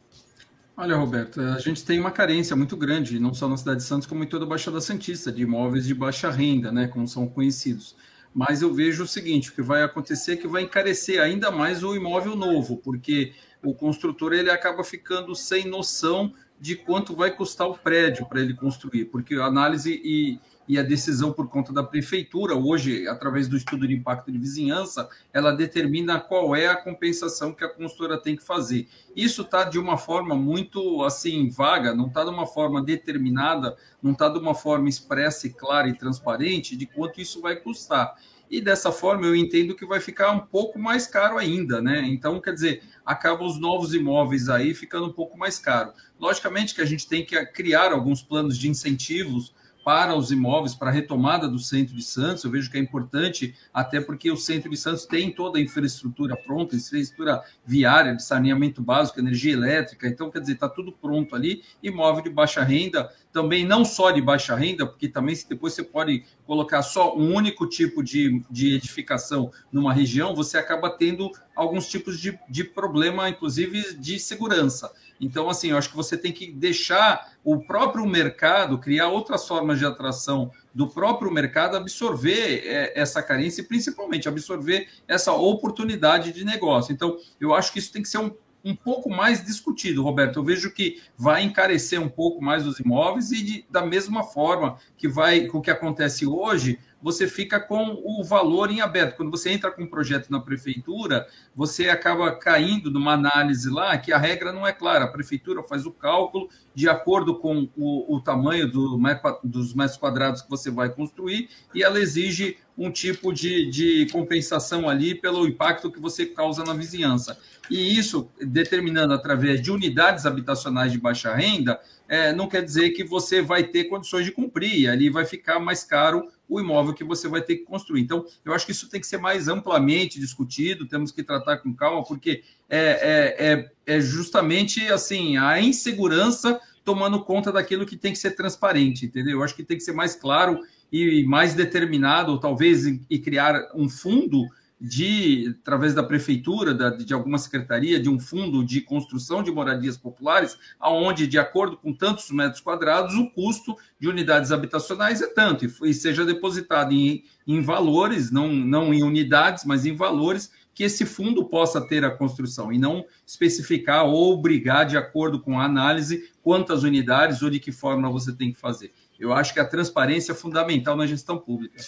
Olha, Roberto, a gente tem uma carência muito grande, não só na cidade de Santos, como em toda a Baixada Santista, de imóveis de baixa renda, né, como são conhecidos. Mas eu vejo o seguinte, o que vai acontecer é que vai encarecer ainda mais o imóvel novo, porque o construtor ele acaba ficando sem noção de quanto vai custar o prédio para ele construir, porque a análise e, e a decisão por conta da prefeitura, hoje, através do estudo de impacto de vizinhança, ela determina qual é a compensação que a consultora tem que fazer. Isso está de uma forma muito assim vaga, não está de uma forma determinada, não está de uma forma expressa e clara e transparente de quanto isso vai custar. E dessa forma eu entendo que vai ficar um pouco mais caro ainda, né? Então, quer dizer, acabam os novos imóveis aí ficando um pouco mais caro. Logicamente que a gente tem que criar alguns planos de incentivos para os imóveis, para a retomada do centro de Santos. Eu vejo que é importante, até porque o centro de Santos tem toda a infraestrutura pronta, infraestrutura viária, de saneamento básico, energia elétrica. Então, quer dizer, está tudo pronto ali. Imóvel de baixa renda, também não só de baixa renda, porque também depois você pode colocar só um único tipo de, de edificação numa região, você acaba tendo alguns tipos de, de problema, inclusive de segurança. Então, assim, eu acho que você tem que deixar o próprio mercado criar outras formas de atração do próprio mercado absorver é, essa carência e principalmente absorver essa oportunidade de negócio. Então, eu acho que isso tem que ser um, um pouco mais discutido, Roberto. Eu vejo que vai encarecer um pouco mais os imóveis e de, da mesma forma que vai com o que acontece hoje, você fica com o valor em aberto. Quando você entra com um projeto na prefeitura, você acaba caindo numa análise lá que a regra não é clara. A prefeitura faz o cálculo de acordo com o, o tamanho do, dos metros quadrados que você vai construir e ela exige um tipo de, de compensação ali pelo impacto que você causa na vizinhança. E isso, determinando através de unidades habitacionais de baixa renda, é, não quer dizer que você vai ter condições de cumprir, ali vai ficar mais caro o imóvel que você vai ter que construir. Então, eu acho que isso tem que ser mais amplamente discutido, temos que tratar com calma, porque é, é, é, é justamente assim a insegurança tomando conta daquilo que tem que ser transparente, entendeu? Eu acho que tem que ser mais claro e mais determinado, ou talvez e criar um fundo de, através da prefeitura, da, de alguma secretaria, de um fundo de construção de moradias populares, aonde, de acordo com tantos metros quadrados, o custo de unidades habitacionais é tanto, e, e seja depositado em, em valores, não, não em unidades, mas em valores, que esse fundo possa ter a construção, e não especificar ou obrigar, de acordo com a análise, quantas unidades ou de que forma você tem que fazer. Eu acho que a transparência é fundamental na gestão pública.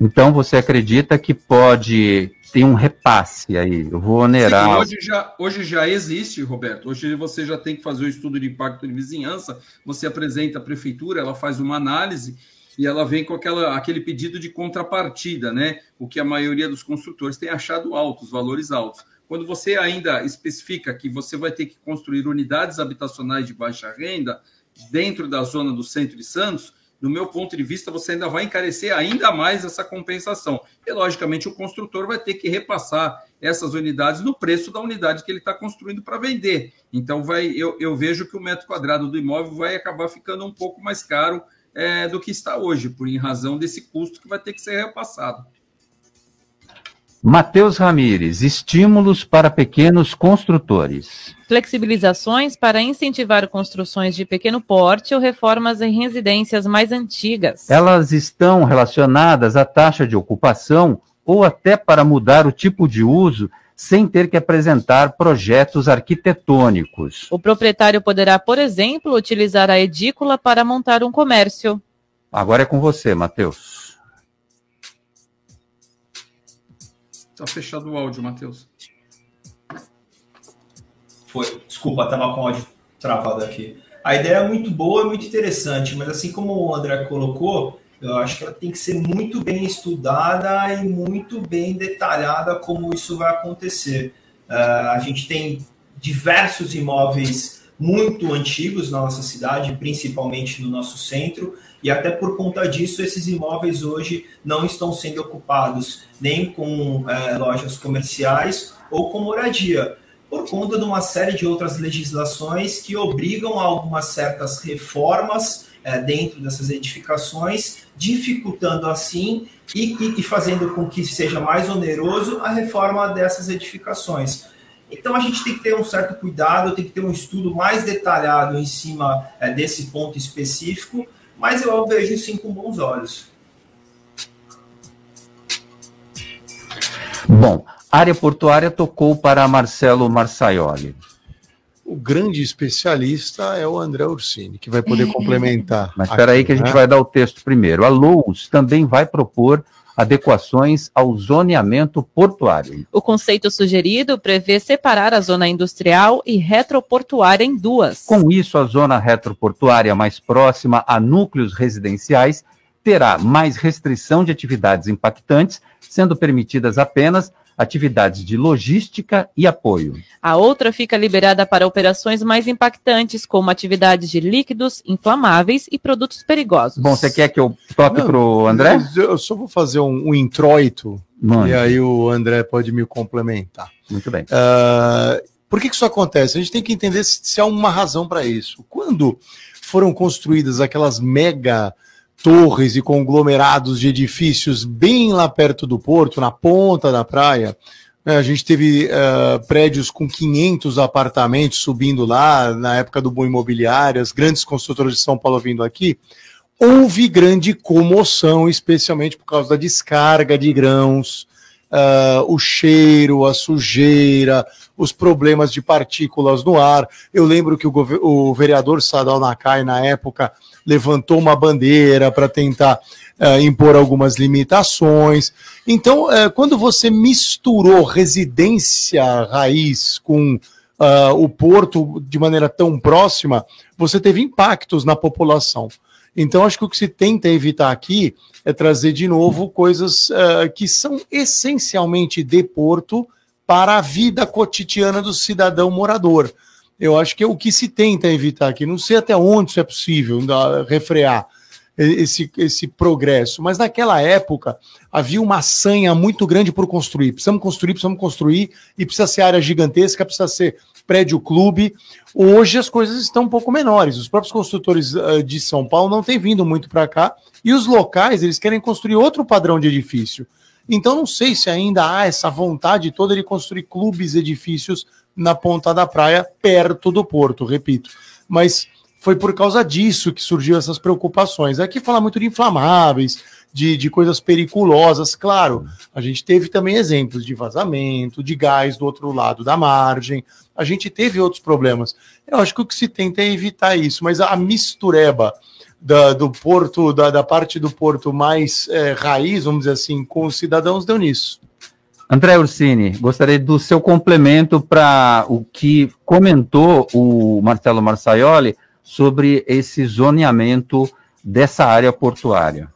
Então você acredita que pode ter um repasse aí? Eu vou onerar. Sim, hoje, já, hoje já existe, Roberto. Hoje você já tem que fazer o estudo de impacto de vizinhança. Você apresenta à prefeitura, ela faz uma análise e ela vem com aquela, aquele pedido de contrapartida, né? O que a maioria dos construtores tem achado altos, valores altos. Quando você ainda especifica que você vai ter que construir unidades habitacionais de baixa renda dentro da zona do centro de Santos, do meu ponto de vista, você ainda vai encarecer ainda mais essa compensação. E, logicamente, o construtor vai ter que repassar essas unidades no preço da unidade que ele está construindo para vender. Então, vai, eu, eu, vejo que o metro quadrado do imóvel vai acabar ficando um pouco mais caro é, do que está hoje, por em razão desse custo que vai ter que ser repassado. Matheus Ramires, estímulos para pequenos construtores. Flexibilizações para incentivar construções de pequeno porte ou reformas em residências mais antigas. Elas estão relacionadas à taxa de ocupação ou até para mudar o tipo de uso sem ter que apresentar projetos arquitetônicos. O proprietário poderá, por exemplo, utilizar a edícula para montar um comércio. Agora é com você, Matheus. Está fechado o áudio, Matheus. Foi. Desculpa, estava com o áudio travado aqui. A ideia é muito boa, muito interessante, mas assim como o André colocou, eu acho que ela tem que ser muito bem estudada e muito bem detalhada como isso vai acontecer. Uh, a gente tem diversos imóveis muito antigos na nossa cidade, principalmente no nosso centro, e até por conta disso, esses imóveis hoje não estão sendo ocupados nem com é, lojas comerciais ou com moradia, por conta de uma série de outras legislações que obrigam a algumas certas reformas é, dentro dessas edificações, dificultando assim e, e, e fazendo com que seja mais oneroso a reforma dessas edificações. Então a gente tem que ter um certo cuidado, tem que ter um estudo mais detalhado em cima é, desse ponto específico, mas eu vejo sim com bons olhos. Bom, área portuária tocou para Marcelo Marçaioli. O grande especialista é o André Ursini, que vai poder complementar. Mas espera aí que a gente né? vai dar o texto primeiro. A Lous também vai propor adequações ao zoneamento portuário. O conceito sugerido prevê separar a zona industrial e retroportuária em duas. Com isso, a zona retroportuária mais próxima a núcleos residenciais terá mais restrição de atividades impactantes, sendo permitidas apenas atividades de logística e apoio. A outra fica liberada para operações mais impactantes, como atividades de líquidos, inflamáveis e produtos perigosos. Bom, você quer que eu toque para o André? Eu só vou fazer um, um introito Mande. e aí o André pode me complementar. Muito bem. Ah, por que, que isso acontece? A gente tem que entender se, se há uma razão para isso. Quando foram construídas aquelas mega torres e conglomerados de edifícios bem lá perto do porto, na ponta da praia, né, a gente teve ah, prédios com 500 apartamentos subindo lá, na época do boom imobiliário, as grandes construtoras de São Paulo vindo aqui. Houve grande comoção, especialmente por causa da descarga de grãos, ah, o cheiro, a sujeira, os problemas de partículas no ar. Eu lembro que o, o vereador Sadal Nakai, na época, levantou uma bandeira para tentar eh, impor algumas limitações. Então, eh, quando você misturou residência raiz com ah, o porto de maneira tão próxima, você teve impactos na população. Então, acho que o que se tenta evitar aqui é trazer de novo coisas ah, que são essencialmente de porto para a vida cotidiana do cidadão morador. Eu acho que é o que se tenta evitar aqui. Não sei até onde isso é possível refrear esse, esse progresso, mas naquela época havia uma sanha muito grande por construir. Precisamos construir, precisamos construir, e precisa ser área gigantesca, precisa ser prédio clube. Hoje as coisas estão um pouco menores. Os próprios construtores ah, de São Paulo não têm vindo muito para cá, e os locais eles querem construir outro padrão de edifício. Então não sei se ainda há essa vontade toda de construir clubes, edifícios na ponta da praia, perto do porto, repito. Mas foi por causa disso que surgiu essas preocupações. Aqui fala muito de inflamáveis, de, de coisas periculosas. Claro, a gente teve também exemplos de vazamento, de gás do outro lado da margem. A gente teve outros problemas. Eu acho que o que se tenta é evitar isso, mas a mistureba da- do porto, da, da parte do porto mais eh, raiz, vamos dizer assim, com os cidadãos, deu nisso. André Ursini, gostaria do seu complemento para o que comentou o Marcelo Marsaioli sobre esse zoneamento dessa área portuária.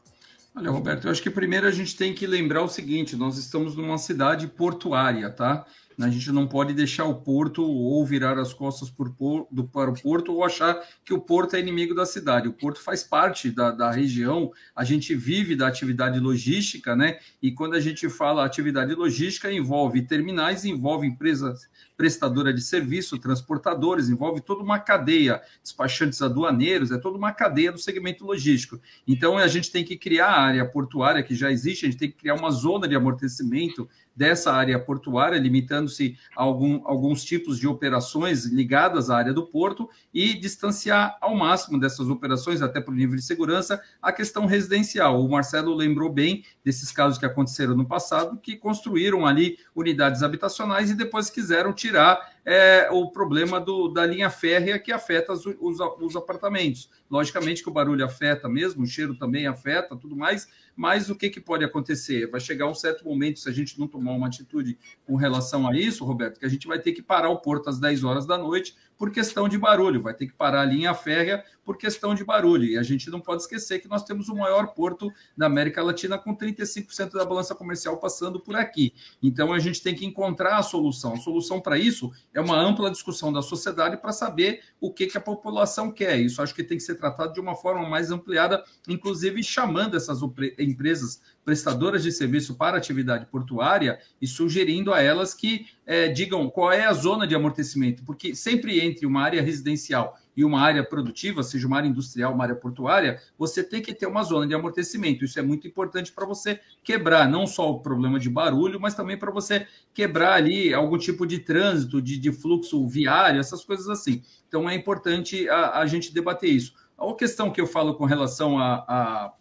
Olha, Roberto, eu acho que primeiro a gente tem que lembrar o seguinte: nós estamos numa cidade portuária, tá? A gente não pode deixar o porto ou virar as costas por do- para o porto ou achar que o porto é inimigo da cidade. O porto faz parte da, da região, a gente vive da atividade logística, né? E quando a gente fala atividade logística, envolve terminais, envolve empresas prestadoras de serviço, transportadores, envolve toda uma cadeia, despachantes aduaneiros, é toda uma cadeia do segmento logístico. Então a gente tem que criar a área portuária que já existe, a gente tem que criar uma zona de amortecimento dessa área portuária, limitando-se a algum, alguns tipos de operações ligadas à área do porto e distanciar ao máximo dessas operações, até por nível de segurança, a questão residencial. O Marcelo lembrou bem desses casos que aconteceram no passado, que construíram ali unidades habitacionais e depois quiseram tirar é, o problema do, da linha férrea que afeta os, os, os apartamentos. Logicamente que o barulho afeta mesmo, o cheiro também afeta, tudo mais, mas o que, que pode acontecer? Vai chegar um certo momento, se a gente não tomar uma atitude com relação a isso, Roberto, que a gente vai ter que parar o porto às 10 horas da noite por questão de barulho, vai ter que parar a linha férrea por questão de barulho. E a gente não pode esquecer que nós temos o maior porto da América Latina com 35% da balança comercial passando por aqui. Então a gente tem que encontrar a solução. A solução para isso é uma ampla discussão da sociedade para saber o que, que a população quer. Isso acho que tem que ser tratado de uma forma mais ampliada, inclusive chamando essas empresas prestadoras de serviço para atividade portuária e sugerindo a elas que eh, digam qual é a zona de amortecimento, porque sempre entre uma área residencial e uma área produtiva, seja uma área industrial, uma área portuária, você tem que ter uma zona de amortecimento. Isso é muito importante para você quebrar não só o problema de barulho, mas também para você quebrar ali algum tipo de trânsito, de, de fluxo viário, essas coisas assim. Então é importante a, a gente debater isso. A questão que eu falo com relação a, a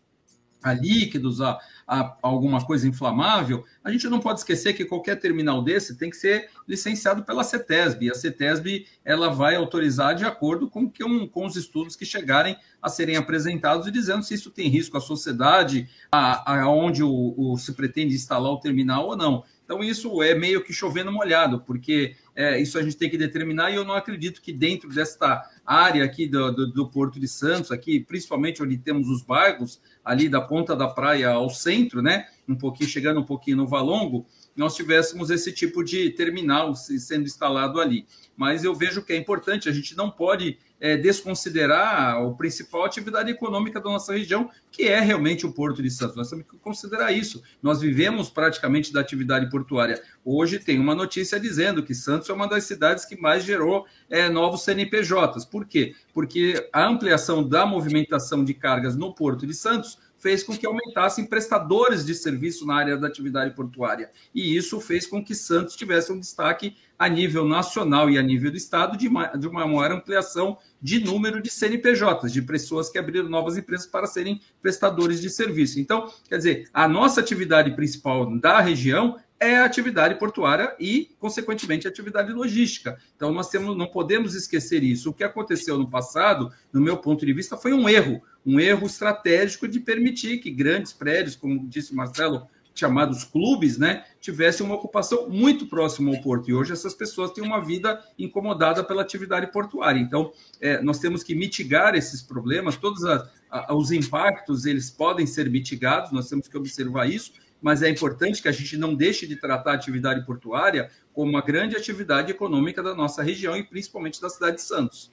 a líquidos, a, a alguma coisa inflamável, a gente não pode esquecer que qualquer terminal desse tem que ser licenciado pela CETESB. E a CETESB ela vai autorizar de acordo com, que um, com os estudos que chegarem a serem apresentados e dizendo se isso tem risco à sociedade, a, a o, o, se pretende instalar o terminal ou não. Então, isso é meio que chovendo molhado, porque é, isso a gente tem que determinar, e eu não acredito que dentro desta área aqui do, do, do, Porto de Santos, aqui, principalmente onde temos os bairros, ali da ponta da praia ao centro, né? Um pouquinho, chegando um pouquinho no Valongo, nós tivéssemos esse tipo de terminal sendo instalado ali. Mas eu vejo que é importante, a gente não pode é, desconsiderar a principal atividade econômica da nossa região, que é realmente o Porto de Santos. Nós temos que considerar isso. Nós vivemos praticamente da atividade portuária. Hoje tem uma notícia dizendo que Santos é uma das cidades que mais gerou é, novos CNPJs. Por quê? Porque a ampliação da movimentação de cargas no Porto de Santos fez com que aumentassem prestadores de serviço na área da atividade portuária. E isso fez com que Santos tivesse um destaque a nível nacional e a nível do Estado de uma, de uma maior ampliação de número de CNPJs, de pessoas que abriram novas empresas para serem prestadores de serviço. Então, quer dizer, a nossa atividade principal da região é a atividade portuária e, consequentemente, a atividade logística. Então, nós temos, não podemos esquecer isso. O que aconteceu no passado, no meu ponto de vista, foi um erro, um erro estratégico de permitir que grandes prédios, como disse Marcelo, chamados clubes, né, tivessem uma ocupação muito próxima ao porto. E hoje essas pessoas têm uma vida incomodada pela atividade portuária. Então, é, nós temos que mitigar esses problemas, todos a, a, os impactos, eles podem ser mitigados, nós temos que observar isso, mas é importante que a gente não deixe de tratar a atividade portuária como uma grande atividade econômica da nossa região e principalmente da cidade de Santos.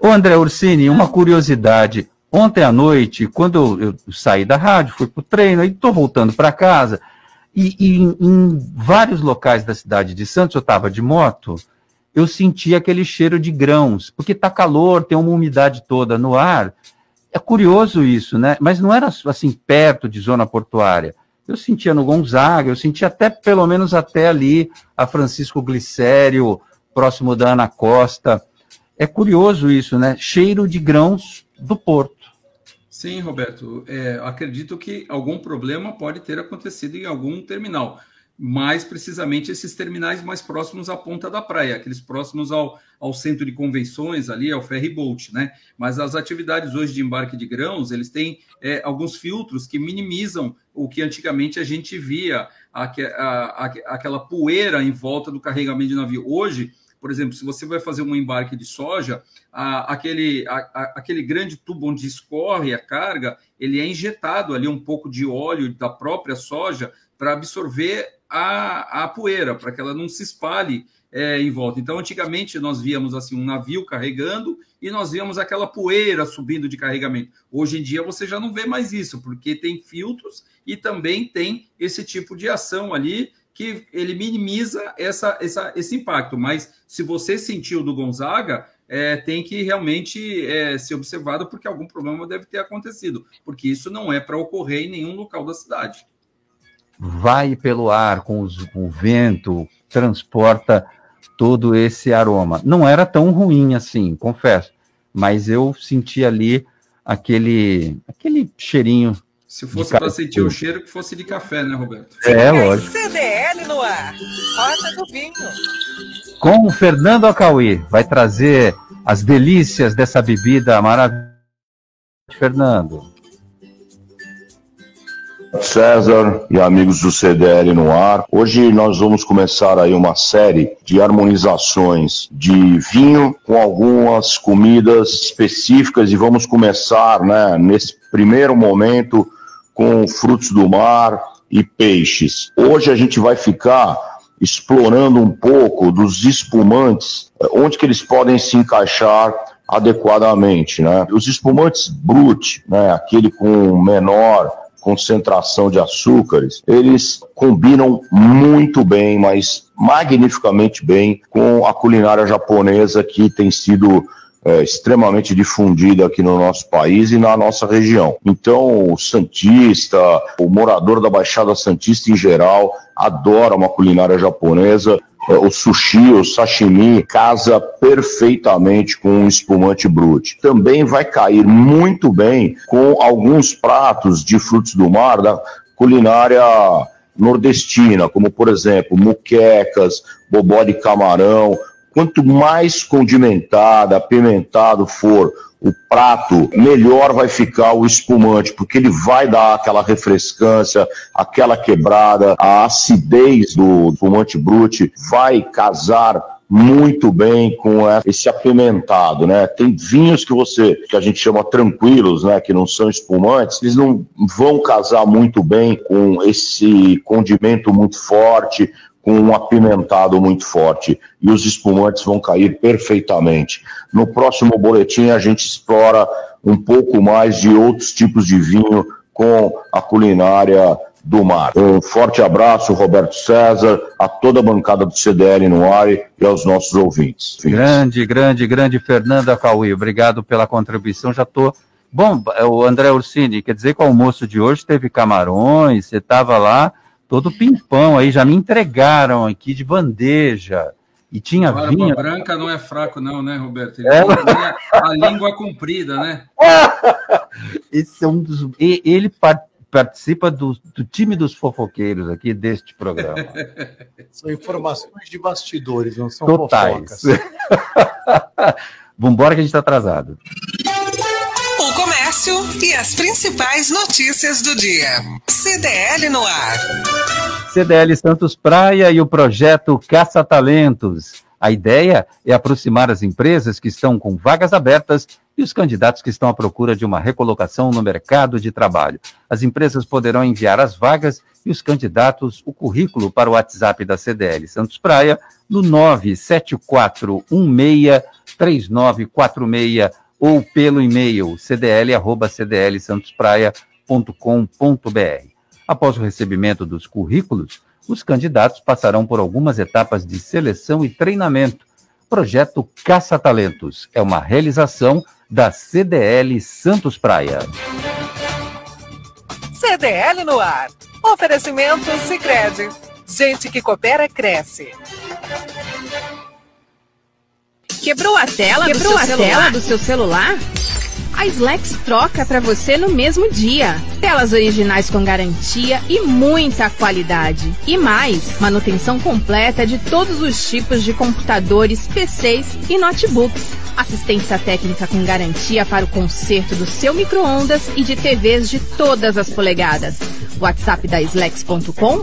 Ô André Ursini, uma curiosidade. Ontem à noite, quando eu, saí da rádio, fui para o treino, e estou voltando para casa, e, e em, em, vários locais da cidade de Santos, eu estava de moto, eu senti aquele cheiro de grãos, porque está calor, tem uma umidade toda no ar. É curioso isso, né? Mas não era assim perto de zona portuária. Eu sentia no Gonzaga, eu sentia até, pelo menos até ali, a Francisco Glicério, próximo da Ana Costa. É curioso isso, né? Cheiro de grãos do porto. Sim, Roberto. É, acredito que algum problema pode ter acontecido em algum terminal mais precisamente esses terminais mais próximos à ponta da praia, aqueles próximos ao, ao centro de convenções, ali ao ferry boat, né? Mas as atividades hoje de embarque de grãos, eles têm é, alguns filtros que minimizam o que antigamente a gente via, a, a, aquela poeira em volta do carregamento de navio. Hoje, por exemplo, se você vai fazer um embarque de soja, aquele, aquele grande tubo onde escorre a carga, ele é injetado ali um pouco de óleo da própria soja para absorver a, a poeira, para que ela não se espalhe é, em volta. Então, antigamente, nós víamos assim um navio carregando e nós víamos aquela poeira subindo de carregamento. Hoje em dia, você já não vê mais isso, porque tem filtros e também tem esse tipo de ação ali que ele minimiza essa, essa, esse impacto. Mas se você sentiu do Gonzaga, é, tem que realmente é, ser observado porque algum problema deve ter acontecido, porque isso não é para ocorrer em nenhum local da cidade vai pelo ar com, os, com o vento, transporta todo esse aroma. Não era tão ruim assim, confesso, mas eu senti ali aquele, aquele cheirinho. Se fosse para sentir o cheiro, que fosse de café, né, Roberto? É, lógico. CDL no ar, Rosa do Vinho. Com o Fernando Acauí, vai trazer as delícias dessa bebida maravilhosa. Fernando. César e amigos do CDL no ar. Hoje nós vamos começar aí uma série de harmonizações de vinho com algumas comidas específicas e vamos começar, né, nesse primeiro momento com frutos do mar e peixes. Hoje a gente vai ficar explorando um pouco dos espumantes, onde que eles podem se encaixar adequadamente, né? Os espumantes brut, né, aquele com menor concentração de açúcares, eles combinam muito bem, mas magnificamente bem com a culinária japonesa que tem sido é, extremamente difundida aqui no nosso país e na nossa região. Então, o Santista, o morador da Baixada Santista em geral, adora uma culinária japonesa o sushi, o sashimi, casa perfeitamente com um espumante brute. Também vai cair muito bem com alguns pratos de frutos do mar da culinária nordestina, como por exemplo, muquecas, bobó de camarão. Quanto mais condimentada, apimentado for o prato, melhor vai ficar o espumante, porque ele vai dar aquela refrescância, aquela quebrada, a acidez do espumante brute vai casar muito bem com esse apimentado, né? Tem vinhos que você, que a gente chama tranquilos, né? Que não são espumantes, eles não vão casar muito bem com esse condimento muito forte, com um apimentado muito forte e os espumantes vão cair perfeitamente. No próximo boletim a gente explora um pouco mais de outros tipos de vinho com a culinária do mar. Um forte abraço, Roberto César, a toda a bancada do CDL no ar e aos nossos ouvintes. Grande, grande, grande Fernanda Cauí, obrigado pela contribuição. Já estou. Bom, o André Ursini, quer dizer que o almoço de hoje teve camarões, você estava lá, todo pimpão aí, já me entregaram aqui de bandeja. E tinha Barba vinho. branca não é fraco, não, né, Roberto? Ele É. a, a língua comprida, né? Esse é um dos. Ele par- participa do, do time dos fofoqueiros aqui deste programa. São informações de bastidores, não são Totais. fofocas. Vambora que a gente está atrasado. E as principais notícias do dia. CDL no ar. CDL Santos Praia e o projeto Caça Talentos. A ideia é aproximar as empresas que estão com vagas abertas e os candidatos que estão à procura de uma recolocação no mercado de trabalho. As empresas poderão enviar as vagas e os candidatos o currículo para o WhatsApp da CDL Santos Praia no 974163946 ou pelo e-mail cdl@cdlsantospraia.com.br. Após o recebimento dos currículos, os candidatos passarão por algumas etapas de seleção e treinamento. Projeto Caça Talentos é uma realização da CDL Santos Praia. CDL no ar. Oferecimento Sicredi. Gente que coopera cresce. Quebrou a tela, Quebrou do, a seu tela celular? do seu celular? A Slex troca para você no mesmo dia. Telas originais com garantia e muita qualidade. E mais, manutenção completa de todos os tipos de computadores, PCs e notebooks. Assistência técnica com garantia para o conserto do seu micro-ondas e de TVs de todas as polegadas. WhatsApp da Slex.com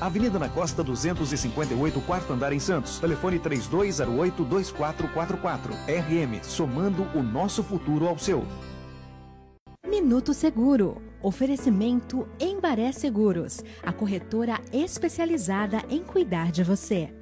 Avenida na Costa 258, quarto andar em Santos. Telefone 3208-2444. RM, somando o nosso futuro ao seu. Minuto Seguro. Oferecimento Embaré Seguros, a corretora especializada em cuidar de você.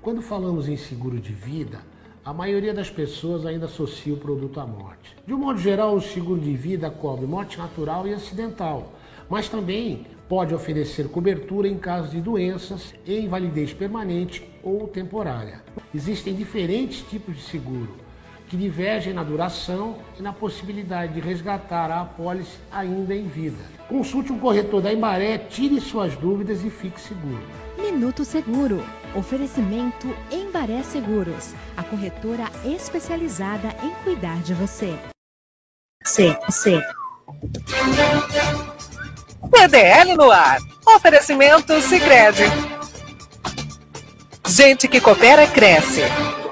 Quando falamos em seguro de vida, a maioria das pessoas ainda associa o produto à morte. De um modo geral, o seguro de vida cobre morte natural e acidental, mas também pode oferecer cobertura em caso de doenças e invalidez permanente ou temporária. Existem diferentes tipos de seguro que divergem na duração e na possibilidade de resgatar a apólice ainda em vida. Consulte um corretor da Embaré, tire suas dúvidas e fique seguro. Minuto Seguro. Oferecimento Embaré Seguros, a corretora especializada em cuidar de você. C, C. CDL no ar. Oferecimento Sicredi. Gente que coopera cresce.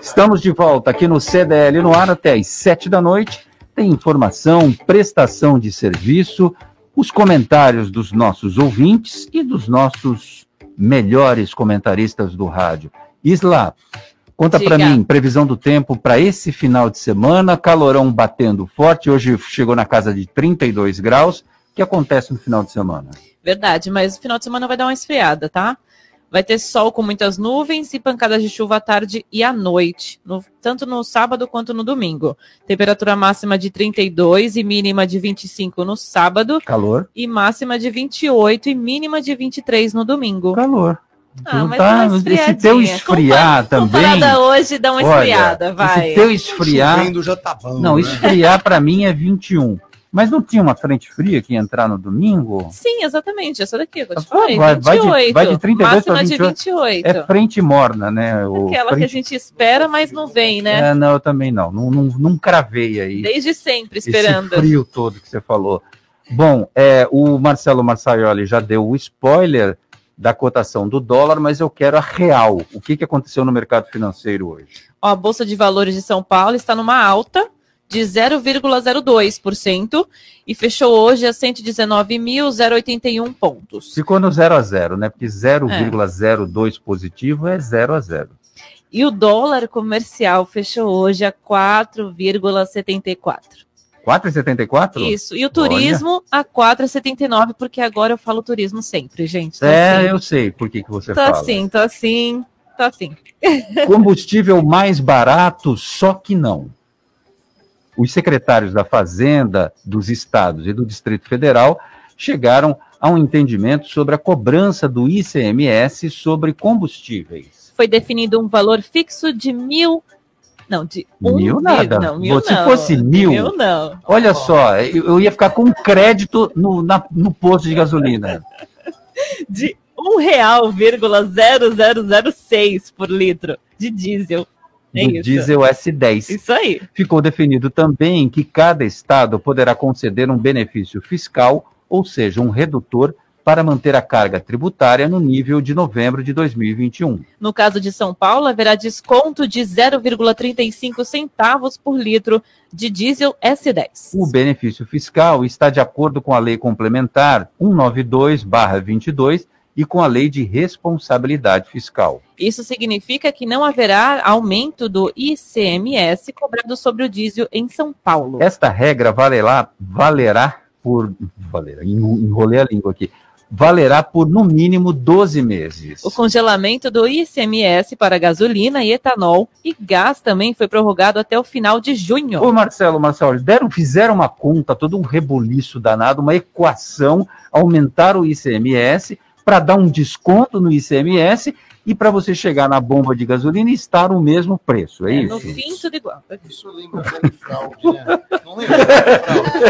Estamos de volta aqui no CDL no ar até às sete da noite. Tem informação, prestação de serviço, os comentários dos nossos ouvintes e dos nossos melhores comentaristas do rádio. Isla, conta para mim, previsão do tempo para esse final de semana, calorão batendo forte, hoje chegou na casa de 32 graus. O que acontece no final de semana? Verdade, mas o final de semana vai dar uma esfriada, tá? Vai ter sol com muitas nuvens e pancadas de chuva à tarde e à noite, no- tanto no sábado quanto no domingo. Temperatura máxima de 32 e mínima de 25 no sábado. Calor. E máxima de 28 e mínima de 23 no domingo. Calor. Ah, mas tá, esfriadinha. teu esfriar Compa- também. Comparada hoje, dá uma Olha, esfriada, vai. Esse teu esfriar. Chovendo já tá bom, Não, né? esfriar para mim é 21. Mas não tinha uma frente fria que ia entrar no domingo? Sim, exatamente. Essa daqui eu te falei. vai, vai 28. de, vai de 32 Máxima para de 28. 28. É frente morna, né? O Aquela que a frente- gente espera, mas não vem, né? É, não, eu também não. Não, não, não cravei aí. Desde sempre esse esperando. frio todo que você falou. Bom, é, o Marcelo Marsaioli já deu o spoiler da cotação do dólar, mas eu quero a real. O que, que aconteceu no mercado financeiro hoje? Ó, a Bolsa de Valores de São Paulo está numa alta de 0,02% e fechou hoje a 119.081 pontos. Ficou no 0 a 0, né? Porque 0,02 positivo é 0 a 0. E o dólar comercial fechou hoje a 4,74. 4,74? Isso. E o turismo a 4,79, porque agora eu falo turismo sempre, gente. Tô É, assim. eu sei por que, que você Tô fala. assim, tô assim, tô assim. Combustível mais barato, só que não. Os secretários da Fazenda, dos estados e do Distrito Federal chegaram a um entendimento sobre a cobrança do ICMS sobre combustíveis. Foi definido um valor fixo de mil. Não, de um Mil nada. Não, mil Se não. fosse mil, Mil não. olha só, eu, eu ia ficar com crédito no, na- no posto de gasolina. De um real, vírgula 0006 por litro de diesel. É do isso. diesel S10. Isso aí. Ficou definido também que cada estado poderá conceder um benefício fiscal, ou seja, um redutor, para manter a carga tributária no nível de novembro de 2021. No caso de São Paulo, haverá desconto de 0,35 centavos por litro de diesel S10. O benefício fiscal está de acordo com a Lei Complementar 192-22 e com a Lei de Responsabilidade Fiscal. Isso significa que não haverá aumento do ICMS cobrado sobre o diesel em São Paulo. Esta regra valerá, valerá por. Valerá, enro- enrolei a língua aqui. Valerá por no mínimo 12 meses. O congelamento do ICMS para gasolina e etanol e gás também foi prorrogado até o final de junho. Ô Marcelo, Marcelo, deram, fizeram uma conta, todo um rebuliço danado, uma equação, aumentar o ICMS para dar um desconto no ICMS e para você chegar na bomba de gasolina e estar o mesmo preço, é, É, isso? no fim, tudo igual. Isso lembra Fraude, né? Não lembra?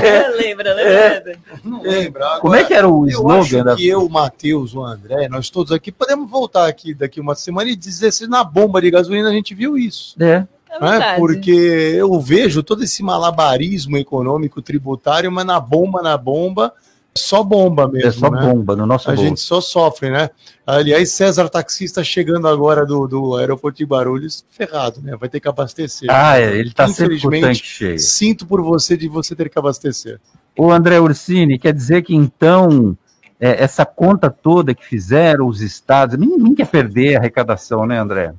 É, lembra, lembra? Não lembra. Agora, Como é que era o eu slogan acho da- que eu, o Matheus, o André, nós todos aqui, podemos voltar aqui daqui uma semana e dizer se na bomba de gasolina a gente viu isso. É. É né? verdade. Porque eu vejo todo esse malabarismo econômico tributário, mas na bomba, na bomba, só bomba mesmo. É só né? bomba no nosso A bolso. gente só sofre, né? Aliás, César taxista chegando agora do, do aeroporto de Barulhos, ferrado, né? Vai ter que abastecer. Ah, é, ele tá sempre com o Infelizmente, tanque cheio. Sinto por você de você ter que abastecer. O André Ursini, quer dizer que então é, essa conta toda que fizeram os estados, ninguém quer perder a arrecadação, né, André?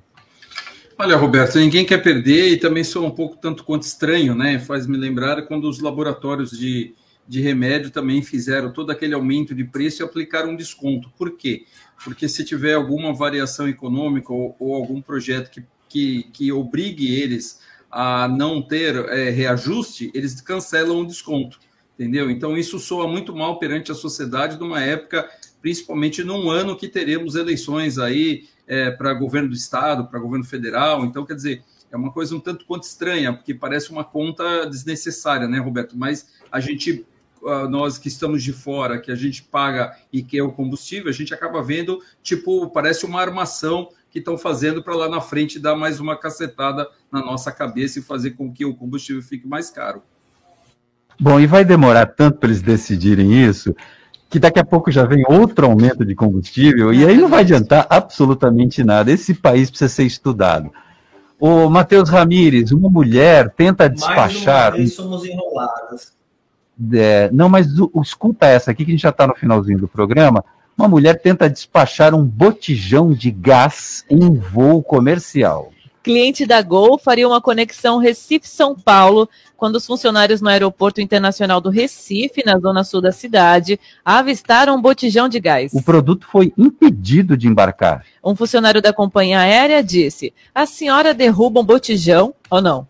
Olha, Roberto, ninguém quer perder e também sou um pouco tanto quanto estranho, né? Faz me lembrar quando os laboratórios de, de remédio também fizeram todo aquele aumento de preço e aplicaram um desconto. Por quê? Porque se tiver alguma variação econômica ou, ou algum projeto que, que, que obrigue eles a não ter é, reajuste, eles cancelam o desconto, entendeu? Então isso soa muito mal perante a sociedade numa época, principalmente num ano que teremos eleições aí é, para governo do estado, para governo federal. Então, quer dizer, é uma coisa um tanto quanto estranha, porque parece uma conta desnecessária, né, Roberto? Mas a gente, nós que estamos de fora, que a gente paga e que é o combustível, a gente acaba vendo, tipo, parece uma armação que estão fazendo para lá na frente dar mais uma cacetada na nossa cabeça e fazer com que o combustível fique mais caro. Bom, e vai demorar tanto para eles decidirem isso, que daqui a pouco já vem outro aumento de combustível, e aí não vai adiantar absolutamente nada. Esse país precisa ser estudado. O Matheus Ramires, uma mulher tenta Mais despachar. uma vez somos enroladas. É, não, mas o- o- escuta essa aqui que a gente já está no finalzinho do programa. Uma mulher tenta despachar um botijão de gás em voo comercial. Cliente da Gol faria uma conexão Recife-São Paulo quando os funcionários no Aeroporto Internacional do Recife, na zona sul da cidade, avistaram um botijão de gás. O produto foi impedido de embarcar. Um funcionário da companhia aérea disse: A senhora derruba um botijão ou não?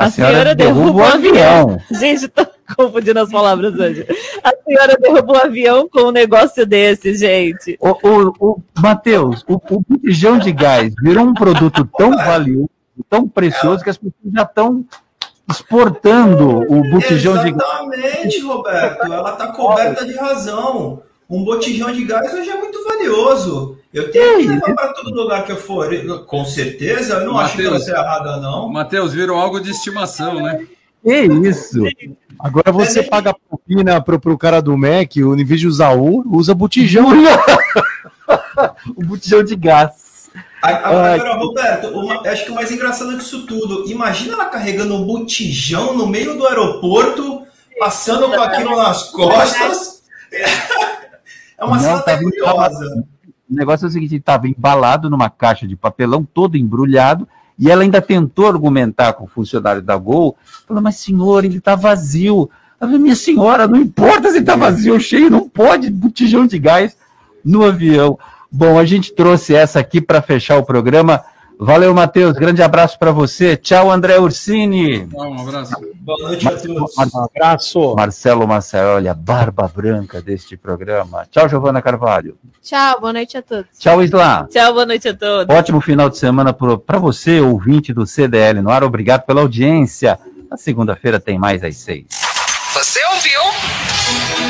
A, A senhora, senhora derruba o avião. avião. Gente, tô confundindo as palavras hoje. A senhora derruba o avião com um negócio desse, gente. O, o, o Matheus, o, o botijão de gás virou um produto tão valioso, tão precioso, que as pessoas já estão exportando o botijão de gás. Exatamente, Roberto. Ela está coberta de razão. Um botijão de gás hoje é muito valioso. Eu tenho que levar para todo lugar que eu for. Com certeza, eu não acho que ela Mateus. seja errada, não. Matheus, virou algo de estimação, né? Que isso? Agora você paga propina pro, pro cara do Mac, o em vez de usar o, usa botijão. o botijão de gás. Agora, agora, Roberto, uma- acho que o mais engraçado que isso tudo, imagina ela carregando um botijão no meio do aeroporto, passando com aquilo nas costas. É uma Não, cena até tava curiosa. O negócio é o seguinte, estava embalado numa caixa de papelão, todo embrulhado, e ela ainda tentou argumentar com o funcionário da Gol, falou, mas senhor, ele está vazio. Ela falou, minha senhora, não importa se está vazio ou cheio, não pode botijão de gás no avião. Bom, a gente trouxe essa aqui para fechar o programa. Valeu, Matheus, grande abraço para você. Tchau, André Ursini. Um abraço. Boa noite a todos. Um abraço. Marcelo Maciaroli, a barba branca deste programa. Tchau, Giovana Carvalho. Tchau, boa noite a todos. Tchau, Isla. Tchau, boa noite a todos. Ótimo final de semana para você, ouvinte do CDL no ar. Obrigado pela audiência. Na segunda-feira tem mais às seis.